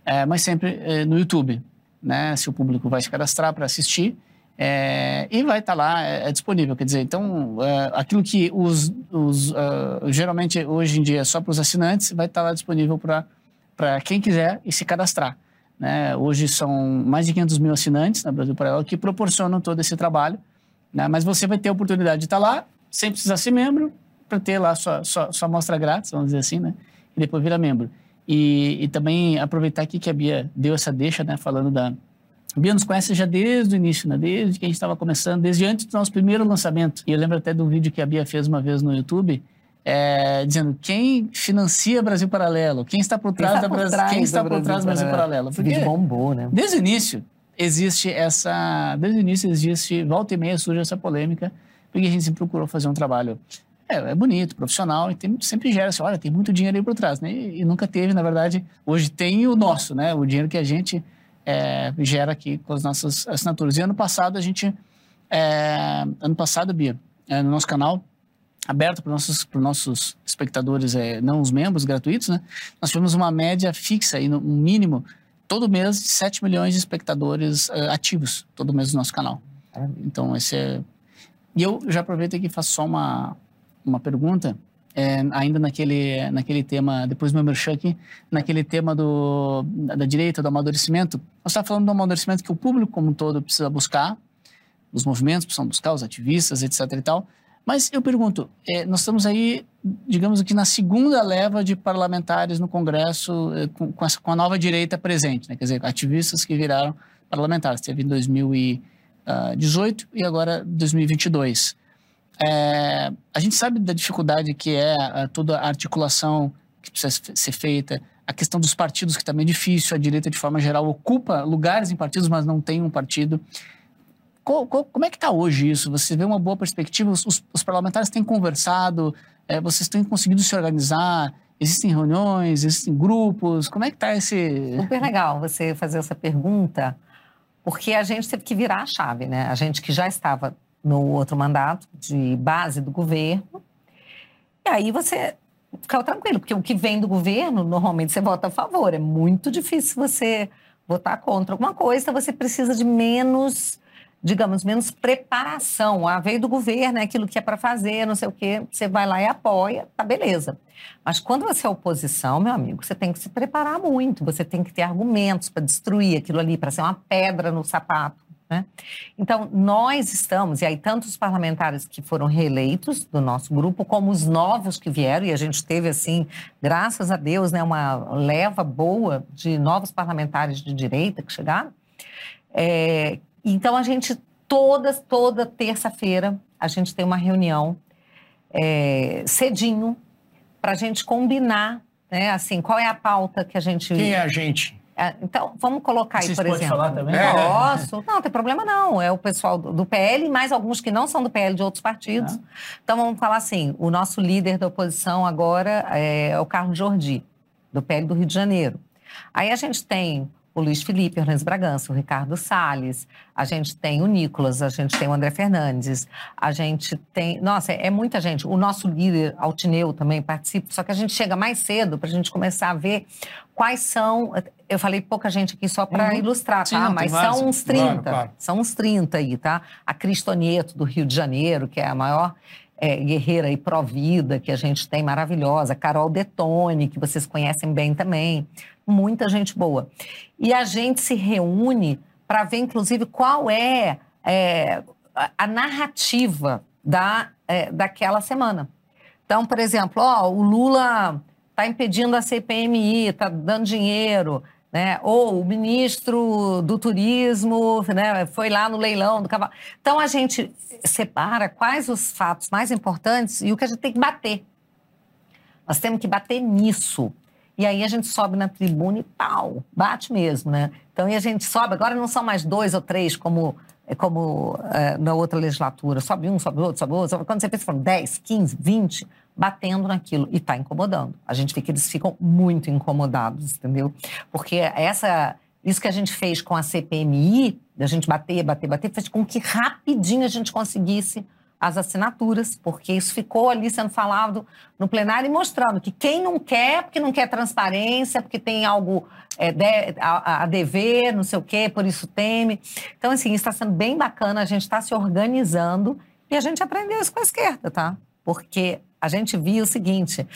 é, mas sempre no YouTube. Né, se o público vai se cadastrar para assistir, é, e vai estar tá lá, é, é, disponível. Quer dizer, então, é, aquilo que os, os uh, geralmente hoje em dia é só para os assinantes, vai estar tá lá disponível para quem quiser e se cadastrar. Né? Hoje são mais de 500 mil assinantes na Brasil Paralelo que proporcionam todo esse trabalho, né? mas você vai ter a oportunidade de estar tá lá, sem precisar ser membro, para ter lá sua, sua, sua amostra grátis, vamos dizer assim, né? e depois virar membro. E, e também aproveitar aqui que a Bia deu essa deixa, né, falando da, a Bia nos conhece já desde o início, né? desde que a gente estava começando, desde antes do nosso primeiro lançamento. E eu lembro até de um vídeo que a Bia fez uma vez no YouTube, é, dizendo quem financia Brasil Paralelo, quem está por trás, quem está da, por trás, quem está por trás do Brasil Paralelo. Porque vídeo bombou, né? Desde o início existe essa, desde o início existe volta e meia surge essa polêmica, porque a gente procurou fazer um trabalho é, é bonito, profissional, e tem, sempre gera assim, olha, tem muito dinheiro aí por trás, né? E, e nunca teve, na verdade, hoje tem o nosso, né? O dinheiro que a gente é, gera aqui com as nossas assinaturas. E ano passado a gente, é, ano passado, Bia, é, no nosso canal, aberto para nossos para nossos espectadores, é, não os membros gratuitos, né? Nós tivemos uma média fixa aí, um mínimo todo mês de 7 milhões de espectadores uh, ativos todo mês no nosso canal. Então esse é e eu já aproveito aqui e faço só uma uma pergunta é, ainda naquele, naquele tema, depois do meu merchan aqui, naquele tema do, da direita, do amadurecimento, nós estamos falando do amadurecimento que o público como um todo precisa buscar, os movimentos precisam buscar, os ativistas, etc e tal. Mas eu pergunto, é, nós estamos aí, digamos aqui, na segunda leva de parlamentares no Congresso é, com, com, essa, com a nova direita presente, né? quer dizer, ativistas que viraram parlamentares. Teve em 2018 e agora 2022. É, a gente sabe da dificuldade que é a, toda a articulação que precisa ser feita, a questão dos partidos, que também é difícil, a direita, de forma geral, ocupa lugares em partidos, mas não tem um partido. Co, co, como é que está hoje isso? Você vê uma boa perspectiva? Os, os, parlamentares têm conversado, é, vocês têm conseguido se organizar? Existem reuniões, existem grupos? Como é que está esse... Super legal você fazer essa pergunta, porque a gente teve que virar a chave, né? A gente que já estava no outro mandato de base do governo, e aí você ficar tranquilo, porque o que vem do governo, normalmente você vota a favor. É muito difícil você votar contra alguma coisa, você precisa de menos, digamos, menos preparação. A veio do governo, é aquilo que é para fazer, não sei o quê, você vai lá e apoia, tá beleza. Mas quando você é oposição, meu amigo, você tem que se preparar muito, você tem que ter argumentos para destruir aquilo ali, para ser uma pedra no sapato. Né? Então, nós estamos, e aí tanto os parlamentares que foram reeleitos do nosso grupo, como os novos que vieram, e a gente teve, assim, graças a Deus, né, uma leva boa de novos parlamentares de direita que chegaram. É, então, a gente, toda, toda terça-feira, a gente tem uma reunião é, cedinho para a gente combinar, né, assim, qual é a pauta que a gente... Quem é a gente? É, então, vamos colocar aí, Vocês por podem exemplo. falar também? É. Posso? Não, não tem problema não. É o pessoal do do PL, mais alguns que não são do PL de outros partidos. Então, vamos falar assim: o nosso líder da oposição agora é o Carlos Jordi, do PL do Rio de Janeiro. Aí a gente tem o Luiz Felipe Orleans Bragança, o Ricardo Salles, a gente tem o Nicolas, a gente tem o André Fernandes, a gente tem. Nossa, é muita gente. O nosso líder, Altineu, também participa, só que a gente chega mais cedo para a gente começar a ver quais são. Eu falei pouca gente aqui só para Uhum. ilustrar, Sim, tá? não, Mas são uns 30. Claro, claro. São uns 30 aí, tá? A Cristonieto, do Rio de Janeiro, que é a maior é, guerreira e pró-vida que a gente tem, maravilhosa. Carol Detone, que vocês conhecem bem também. Muita gente boa. E a gente se reúne para ver, inclusive, qual é, é, a- narrativa da, é, daquela semana. Então, por exemplo, ó, o Lula está impedindo a CPMI, está dando dinheiro, né? Ou o ministro do turismo né, foi lá no leilão do cavalo. Então, a gente separa quais os fatos mais importantes e o que a gente tem que bater. Nós temos que bater nisso. E aí a gente sobe na tribuna e pau, bate mesmo, né? Então, e a gente sobe, agora não são mais dois ou três como, como eh, na outra legislatura, sobe um, sobe outro, sobe outro. Quando você pensa, foram 10, 15, 20, batendo naquilo e está incomodando. A gente vê que eles ficam muito incomodados, entendeu? Porque essa, isso que a gente fez com a CPMI, da gente bater, bater, bater, fez com que rapidinho a gente conseguisse as assinaturas, porque isso ficou ali sendo falado no plenário e mostrando que quem não quer, porque não quer transparência, porque tem algo é, de- a, a dever, não sei o quê, por isso teme. Então, assim, está sendo bem bacana, a gente está se organizando e a gente aprendeu isso com a esquerda, tá? Porque a gente viu o seguinte,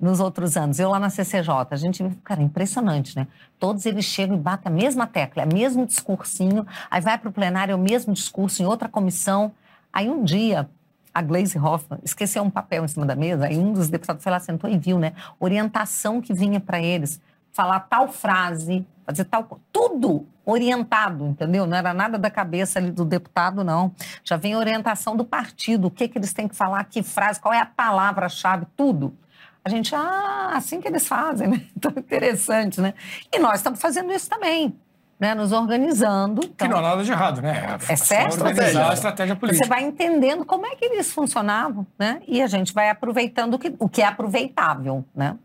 nos outros anos, eu lá na CCJ, a gente viu, cara, impressionante, né? Todos eles chegam e batem a mesma tecla, é o mesmo discursinho, aí vai para o plenário, é o mesmo discurso em outra comissão. Aí um dia, a Glaze Hoffman esqueceu um papel em cima da mesa, aí um dos deputados foi lá, sentou e viu, né? Orientação que vinha para eles, falar tal frase, fazer tal... Tudo orientado, entendeu? Não era nada da cabeça ali do deputado, não. Já vem orientação do partido, o que, que eles têm que falar, que frase, qual é a palavra-chave, tudo. A gente, ah, assim que eles fazem, né? Então, interessante, né? E nós estamos fazendo isso também, né? Nos organizando. Que Então, não há nada de errado, né? É certo, Organizar a estratégia você política. vai entendendo como é que eles funcionavam, né? E a gente vai aproveitando o que, o que é aproveitável, né?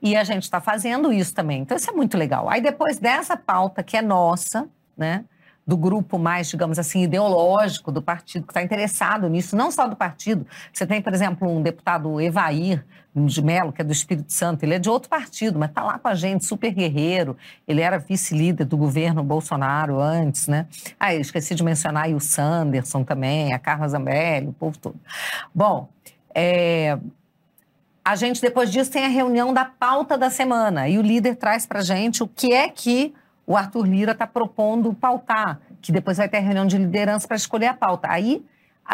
E a gente está fazendo isso também. Então, isso é muito legal. Aí, depois dessa pauta que é nossa, né? Do grupo mais, digamos assim, ideológico do partido, que está interessado nisso, não só do partido. Você tem, por exemplo, um deputado Evair de Mello, que é do Espírito Santo, ele é de outro partido, mas está lá com a gente, super guerreiro. Ele era vice-líder do governo Bolsonaro antes, né? Ah, esqueci de mencionar aí o Sanderson também, a Carla Zambelli, o povo todo. Bom, é, a gente, depois disso, tem a reunião da pauta da semana. E o líder traz para gente o que é que o Arthur Lira está propondo pautar, que depois vai ter a reunião de liderança para escolher a pauta. Aí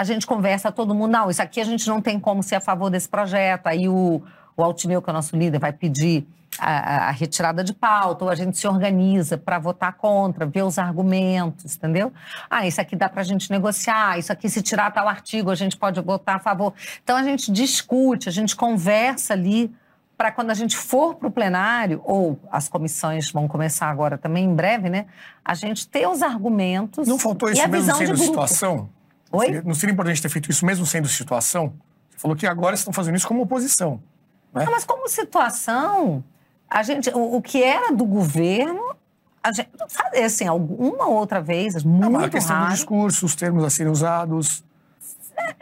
a gente conversa todo mundo, não, isso aqui a gente não tem como ser a favor desse projeto. Aí o, o Altineu, que é o nosso líder, vai pedir a, a- retirada de pauta, ou a gente se organiza para votar contra, ver os argumentos, entendeu? Ah, isso aqui dá para a gente negociar, isso aqui se tirar tal artigo, a gente pode votar a favor. Então a gente discute, a gente conversa ali para quando a gente for para o plenário, ou as comissões vão começar agora também em breve, né? A gente ter os argumentos. Não faltou isso a mesmo sendo situação? Oi? Seria- Não seria importante ter feito isso mesmo sendo situação? Você falou que agora estão fazendo isso como oposição. Não, mas como situação, a gente, o, o que era do governo, a gente sabe, assim, alguma outra vez, É muito questão do raro. discurso, os termos a serem usados.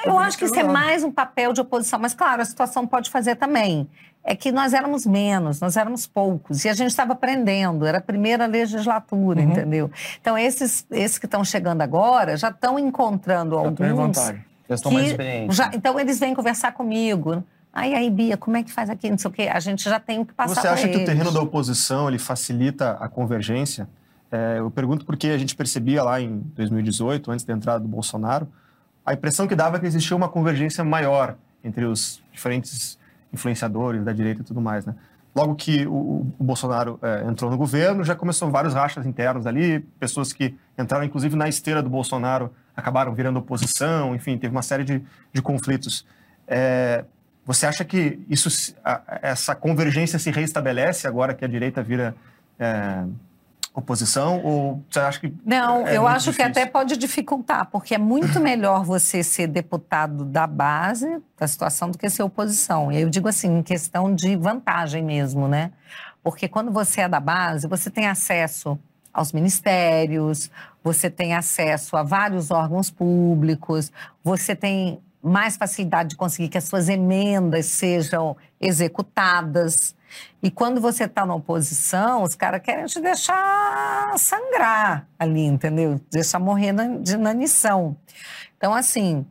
Eu acho que isso é mais um papel de oposição, mas claro, a situação pode fazer também. É que nós éramos menos, nós éramos poucos, e a gente estava aprendendo, era a primeira legislatura, Uhum. entendeu? Então, esses, esses que estão chegando agora já estão encontrando Já alguns. vantagem. Já estão mais experientes. já- então, eles vêm conversar comigo. Aí, aí, Bia, como é que faz aqui? Não sei o quê. A gente já tem o que passar Você acha que o eles. terreno da oposição ele facilita a convergência? É, eu pergunto porque a gente percebia lá em 2018, antes da entrada do Bolsonaro, a impressão que dava é que existia uma convergência maior entre os diferentes influenciadores da direita e tudo mais, né? Logo que o, o Bolsonaro é, entrou no governo, já começou vários rachas internos ali, pessoas que entraram inclusive na esteira do Bolsonaro acabaram virando oposição, enfim, teve uma série de, de conflitos. É, você acha que isso, a- essa convergência se reestabelece agora que a direita vira é, oposição? Ou você acha que. Não, é eu acho que difícil? até pode dificultar, porque é muito melhor você ser deputado da base da situação do que ser oposição. E eu digo assim, em questão de vantagem mesmo, né? Porque quando você é da base, você tem acesso aos ministérios, você tem acesso a vários órgãos públicos, você tem mais facilidade de conseguir que as suas emendas sejam executadas. E quando você está na oposição, os caras querem te deixar sangrar ali, entendeu? Deixar morrer de inanição. Então, assim,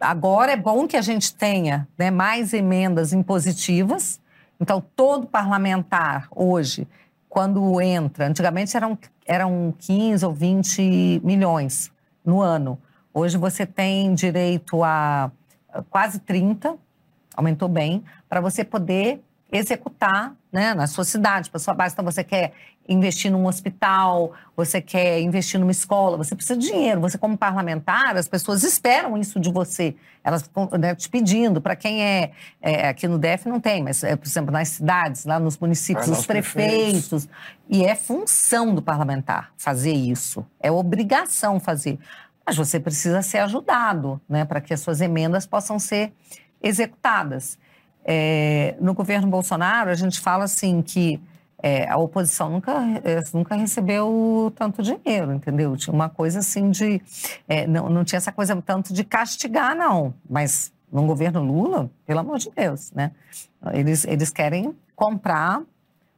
agora é bom que a gente tenha né, mais emendas impositivas. Então, todo parlamentar hoje, quando entra, antigamente eram, eram 15 ou 20 milhões no ano. Hoje você tem direito a quase 30, aumentou bem, para você poder executar né, na sua cidade, para sua base. Então, você quer investir num hospital, você quer investir numa escola, você precisa de dinheiro. Você, como parlamentar, as pessoas esperam isso de você. Elas ficam né, te pedindo. Para quem é, é, Aqui no DF não tem, mas, é, por exemplo, nas cidades, lá nos municípios, os os prefeitos. prefeitos. E é função do parlamentar fazer isso. É obrigação fazer. Mas você precisa ser ajudado, né, para que as suas emendas possam ser executadas. É, no governo Bolsonaro, a gente fala assim que é, a oposição nunca, é, nunca recebeu tanto dinheiro, entendeu? Tinha uma coisa assim de. é, não, não tinha essa coisa tanto de castigar, não. Mas no governo Lula, pelo amor de Deus, né? Eles, eles querem comprar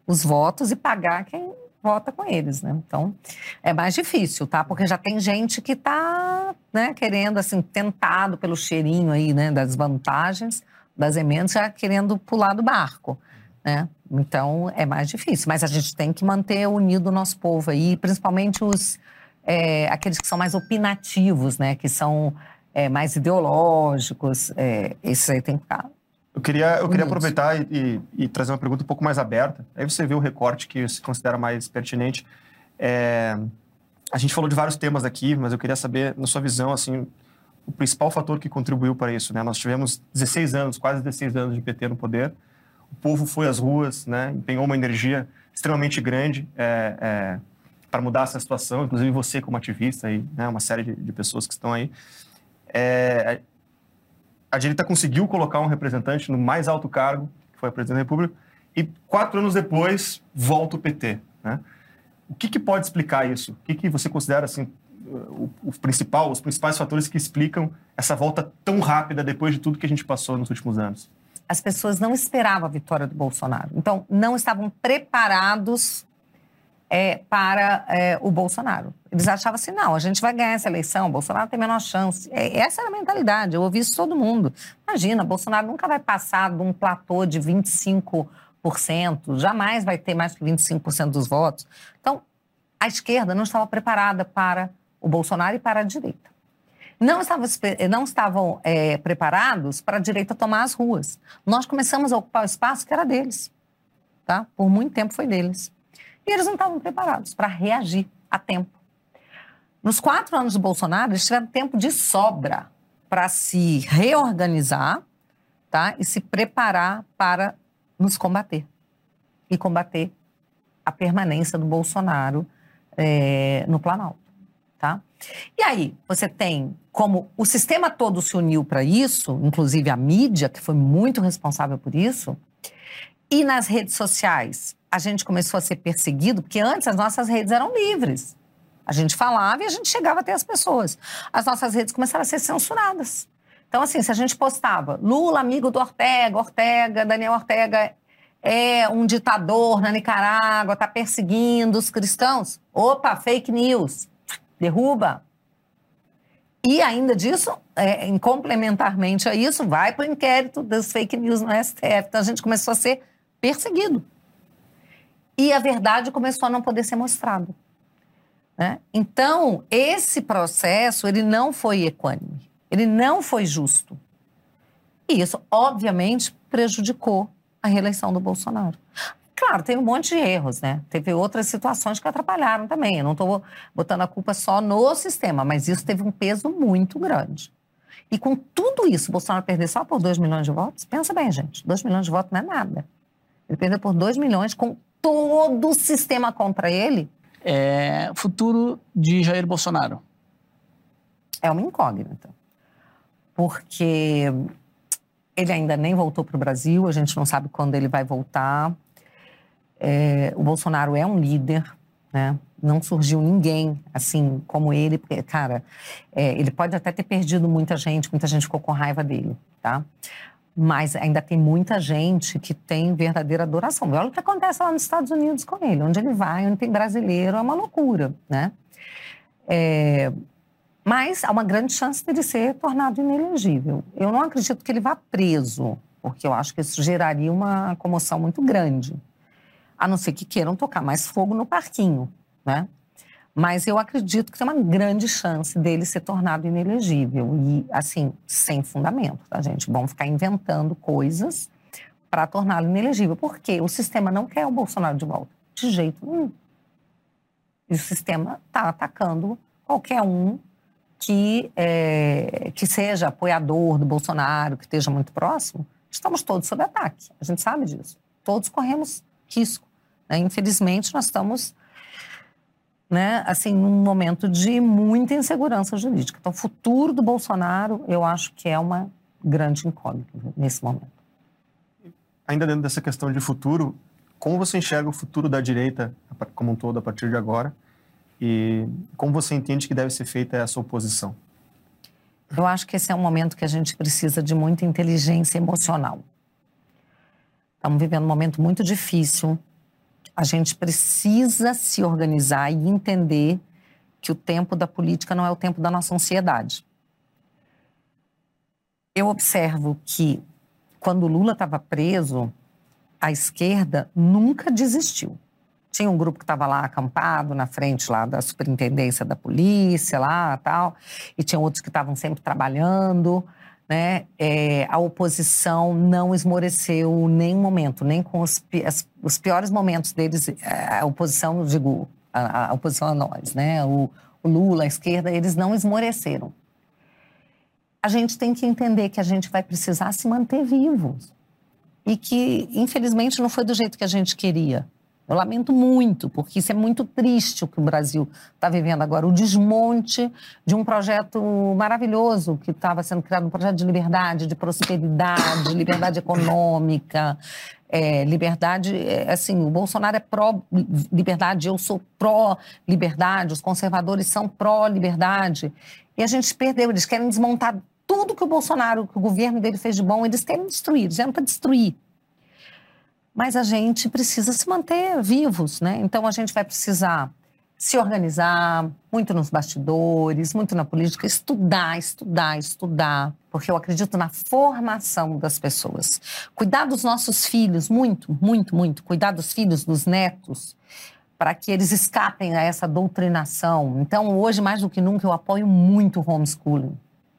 os votos e pagar quem vota com eles, né? Então, é mais difícil, tá? Porque já tem gente que está né, querendo, assim, tentado pelo cheirinho aí, né, das vantagens das emendas, já querendo pular do barco, né? Então, é mais difícil. Mas a gente tem que manter unido o nosso povo aí, principalmente os, é, aqueles que são mais opinativos, né? Que são é, mais ideológicos. É, esses aí tem que ficar Eu queria, eu queria Unidos. aproveitar e, e- e trazer uma pergunta um pouco mais aberta. Aí você vê o recorte que se considera mais pertinente. É, a gente falou de vários temas aqui, mas eu queria saber, na sua visão, assim, o principal fator que contribuiu para isso. Né? Nós tivemos 16 anos, quase 16 anos de PT no poder. O povo foi às ruas, né? empenhou uma energia extremamente grande é, é, para mudar essa situação, inclusive você como ativista e né, uma série de, de pessoas que estão aí. É, a direita conseguiu colocar um representante no mais alto cargo, que foi a presidente da República, e quatro anos depois volta o PT. Né? O que, que pode explicar isso? O que, que você considera assim o, o principal, os principais fatores que explicam essa volta tão rápida depois de tudo que a gente passou nos últimos anos? as pessoas não esperavam a vitória do Bolsonaro. Então, não estavam preparados é, para é, o Bolsonaro. Eles achavam assim, não, a gente vai ganhar essa eleição, o Bolsonaro tem menor chance. É, essa era a mentalidade, eu ouvi isso todo mundo. Imagina, Bolsonaro nunca vai passar de um platô de 25%, jamais vai ter mais que 25% dos votos. Então, a esquerda não estava preparada para o Bolsonaro e para a direita não estavam, não estavam é, preparados para a direita tomar as ruas. Nós começamos a ocupar o espaço que era deles. Tá? Por muito tempo foi deles. E eles não estavam preparados para reagir a tempo. Nos quatro anos do Bolsonaro, eles tiveram tempo de sobra para se reorganizar tá? e se preparar para nos combater e combater a permanência do Bolsonaro é, no Planalto? E aí você tem como o sistema todo se uniu para isso, inclusive a mídia que foi muito responsável por isso, e nas redes sociais a gente começou a ser perseguido porque antes as nossas redes eram livres. A gente falava e a gente chegava até as pessoas. As nossas redes começaram a ser censuradas. Então, assim, se a gente postava Lula, amigo do Ortega, Ortega, Daniel Ortega é um ditador na Nicarágua, está perseguindo os cristãos. Opa, fake news. Derruba. E ainda disso, é, complementarmente a isso, vai para o inquérito das fake news no STF. Então a gente começou a ser perseguido. E a verdade começou a não poder ser mostrada. Né? Então, esse processo ele não foi equânime, ele não foi justo. E isso, obviamente, prejudicou a reeleição do Bolsonaro. Claro, tem um monte de erros, né? Teve outras situações que atrapalharam também. Eu não estou botando a culpa só no sistema, mas isso teve um peso muito grande. E com tudo isso, Bolsonaro perder só por 2 milhões de votos, pensa bem, gente, 2 milhões de votos não é nada. Ele perdeu por 2 milhões com todo o sistema contra ele. É, futuro de Jair Bolsonaro. É uma incógnita. Porque ele ainda nem voltou para o Brasil, a gente não sabe quando ele vai voltar. É, o Bolsonaro é um líder, né? Não surgiu ninguém assim como ele, porque, cara, é, ele pode até ter perdido muita gente, muita gente ficou com raiva dele, tá? Mas ainda tem muita gente que tem verdadeira adoração. Olha o que acontece lá nos Estados Unidos com ele. Onde ele vai, onde tem brasileiro, é uma loucura, né? É, mas há uma grande chance dele ser tornado inelegível. Eu não acredito que ele vá preso, porque eu acho que isso geraria uma comoção muito grande a não ser que queiram tocar mais fogo no parquinho, né? Mas eu acredito que tem uma grande chance dele ser tornado inelegível e, assim, sem fundamento, tá, gente? Vão ficar inventando coisas para torná-lo inelegível. Porque o sistema não quer o Bolsonaro de volta, de jeito nenhum. E o sistema está atacando qualquer um que, é, que seja apoiador do Bolsonaro, que esteja muito próximo. Estamos todos sob ataque, a gente sabe disso. Todos corremos risco. Né? Infelizmente, nós estamos né, assim, num momento de muita insegurança jurídica. Então, o futuro do Bolsonaro, eu acho que é uma grande incógnita nesse momento. Ainda dentro dessa questão de futuro, como você enxerga o futuro da direita como um todo a partir de agora? E como você entende que deve ser feita essa oposição? Eu acho que esse é um momento que a gente precisa de muita inteligência emocional. Estamos vivendo um momento muito difícil a gente precisa se organizar e entender que o tempo da política não é o tempo da nossa ansiedade. Eu observo que quando Lula estava preso, a esquerda nunca desistiu. Tinha um grupo que estava lá acampado na frente lá da superintendência da polícia lá tal, e tinha outros que estavam sempre trabalhando né, é, a oposição não esmoreceu nenhum momento, nem com os, as, os piores momentos deles, é, a oposição, digo, a, a oposição a nós, né, o, o Lula, a esquerda, eles não esmoreceram. A gente tem que entender que a gente vai precisar se manter vivos e que, infelizmente, não foi do jeito que a gente queria. Eu lamento muito, porque isso é muito triste o que o Brasil está vivendo agora. O desmonte de um projeto maravilhoso que estava sendo criado um projeto de liberdade, de prosperidade, liberdade econômica, é, liberdade. É, assim, o Bolsonaro é pró-liberdade, eu sou pró-liberdade, os conservadores são pró-liberdade. E a gente perdeu, eles querem desmontar tudo que o Bolsonaro, que o governo dele fez de bom, eles querem destruir, eles vieram para destruir mas a gente precisa se manter vivos, né? Então a gente vai precisar se organizar muito nos bastidores, muito na política, estudar, estudar, estudar, porque eu acredito na formação das pessoas. Cuidar dos nossos filhos, muito, muito, muito. Cuidar dos filhos, dos netos, para que eles escapem a essa doutrinação. Então, hoje, mais do que nunca, eu apoio muito o homeschooling.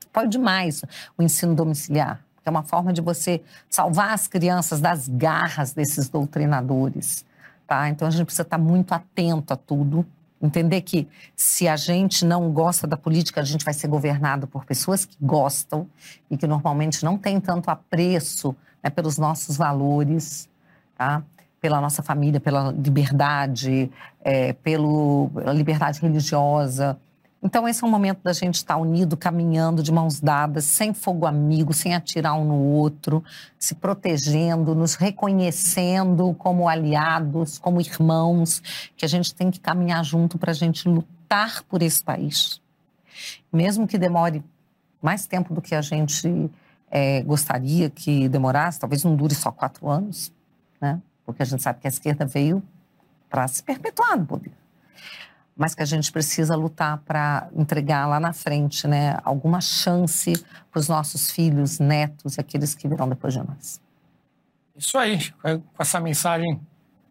Apoio demais o ensino domiciliar é uma forma de você salvar as crianças das garras desses doutrinadores. Tá? Então a gente precisa estar muito atento a tudo, entender que se a gente não gosta da política, a gente vai ser governado por pessoas que gostam e que normalmente não têm tanto apreço né, pelos nossos valores. tá? pela nossa família, pela liberdade, é, pelo, pela liberdade religiosa. Então, esse é um momento da gente estar unido, caminhando de mãos dadas, sem fogo amigo, sem atirar um no outro, se protegendo, nos reconhecendo como aliados, como irmãos, que a gente tem que caminhar junto para a gente lutar por esse país. Mesmo que demore mais tempo do que a gente é, gostaria que demorasse, talvez não dure só quatro anos, né? porque a gente sabe que a esquerda veio para se perpetuar no poder. Mas que a gente precisa lutar para entregar lá na frente né, alguma chance para os nossos filhos, netos e aqueles que virão depois de nós. Isso aí, com essa mensagem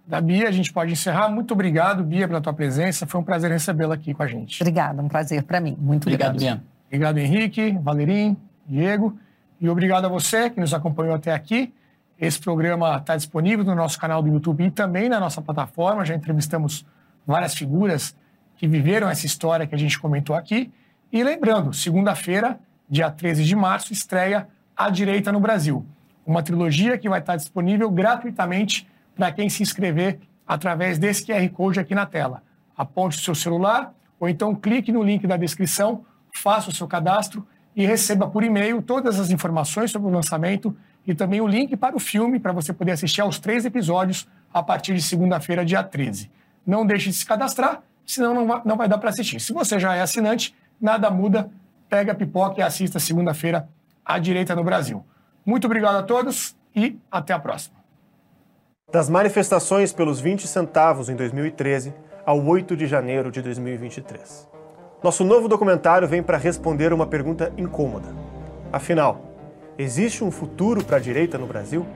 da Bia, a gente pode encerrar. Muito obrigado, Bia, pela tua presença. Foi um prazer recebê-la aqui com a gente. Obrigada, um prazer para mim. Muito obrigado. Obrigado, Bia. Obrigado, Henrique, Valerim, Diego. E obrigado a você que nos acompanhou até aqui. Esse programa está disponível no nosso canal do YouTube e também na nossa plataforma. Já entrevistamos várias figuras que viveram essa história que a gente comentou aqui. E lembrando, segunda-feira, dia 13 de março, estreia A Direita no Brasil, uma trilogia que vai estar disponível gratuitamente para quem se inscrever através desse QR Code aqui na tela. Aponte o seu celular ou então clique no link da descrição, faça o seu cadastro e receba por e-mail todas as informações sobre o lançamento e também o link para o filme para você poder assistir aos três episódios a partir de segunda-feira, dia 13. Não deixe de se cadastrar, senão não vai, não vai dar para assistir. Se você já é assinante, nada muda, pega a pipoca e assista segunda-feira à direita no Brasil. Muito obrigado a todos e até a próxima. Das manifestações pelos 20 centavos em 2013 ao 8 de janeiro de 2023. Nosso novo documentário vem para responder uma pergunta incômoda. Afinal, Existe um futuro para a direita no Brasil?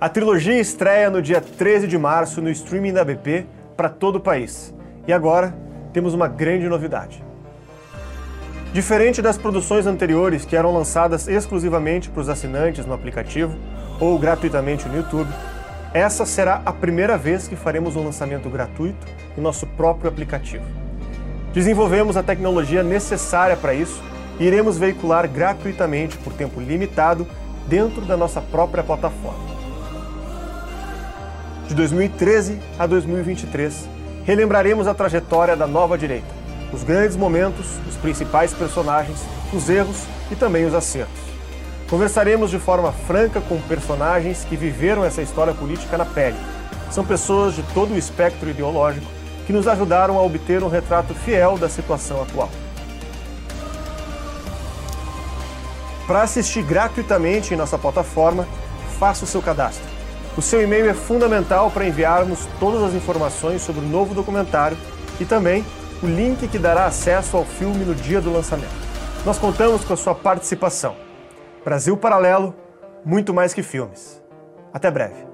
A trilogia estreia no dia 13 de março no streaming da BP para todo o país. E agora temos uma grande novidade. Diferente das produções anteriores que eram lançadas exclusivamente para os assinantes no aplicativo ou gratuitamente no YouTube, essa será a primeira vez que faremos um lançamento gratuito em nosso próprio aplicativo. Desenvolvemos a tecnologia necessária para isso e iremos veicular gratuitamente por tempo limitado dentro da nossa própria plataforma. De 2013 a 2023, relembraremos a trajetória da nova direita, os grandes momentos, os principais personagens, os erros e também os acertos. Conversaremos de forma franca com personagens que viveram essa história política na pele. São pessoas de todo o espectro ideológico que nos ajudaram a obter um retrato fiel da situação atual. Para assistir gratuitamente em nossa plataforma, faça o seu cadastro. O seu e-mail é fundamental para enviarmos todas as informações sobre o novo documentário e também o link que dará acesso ao filme no dia do lançamento. Nós contamos com a sua participação. Brasil Paralelo, muito mais que filmes. Até breve.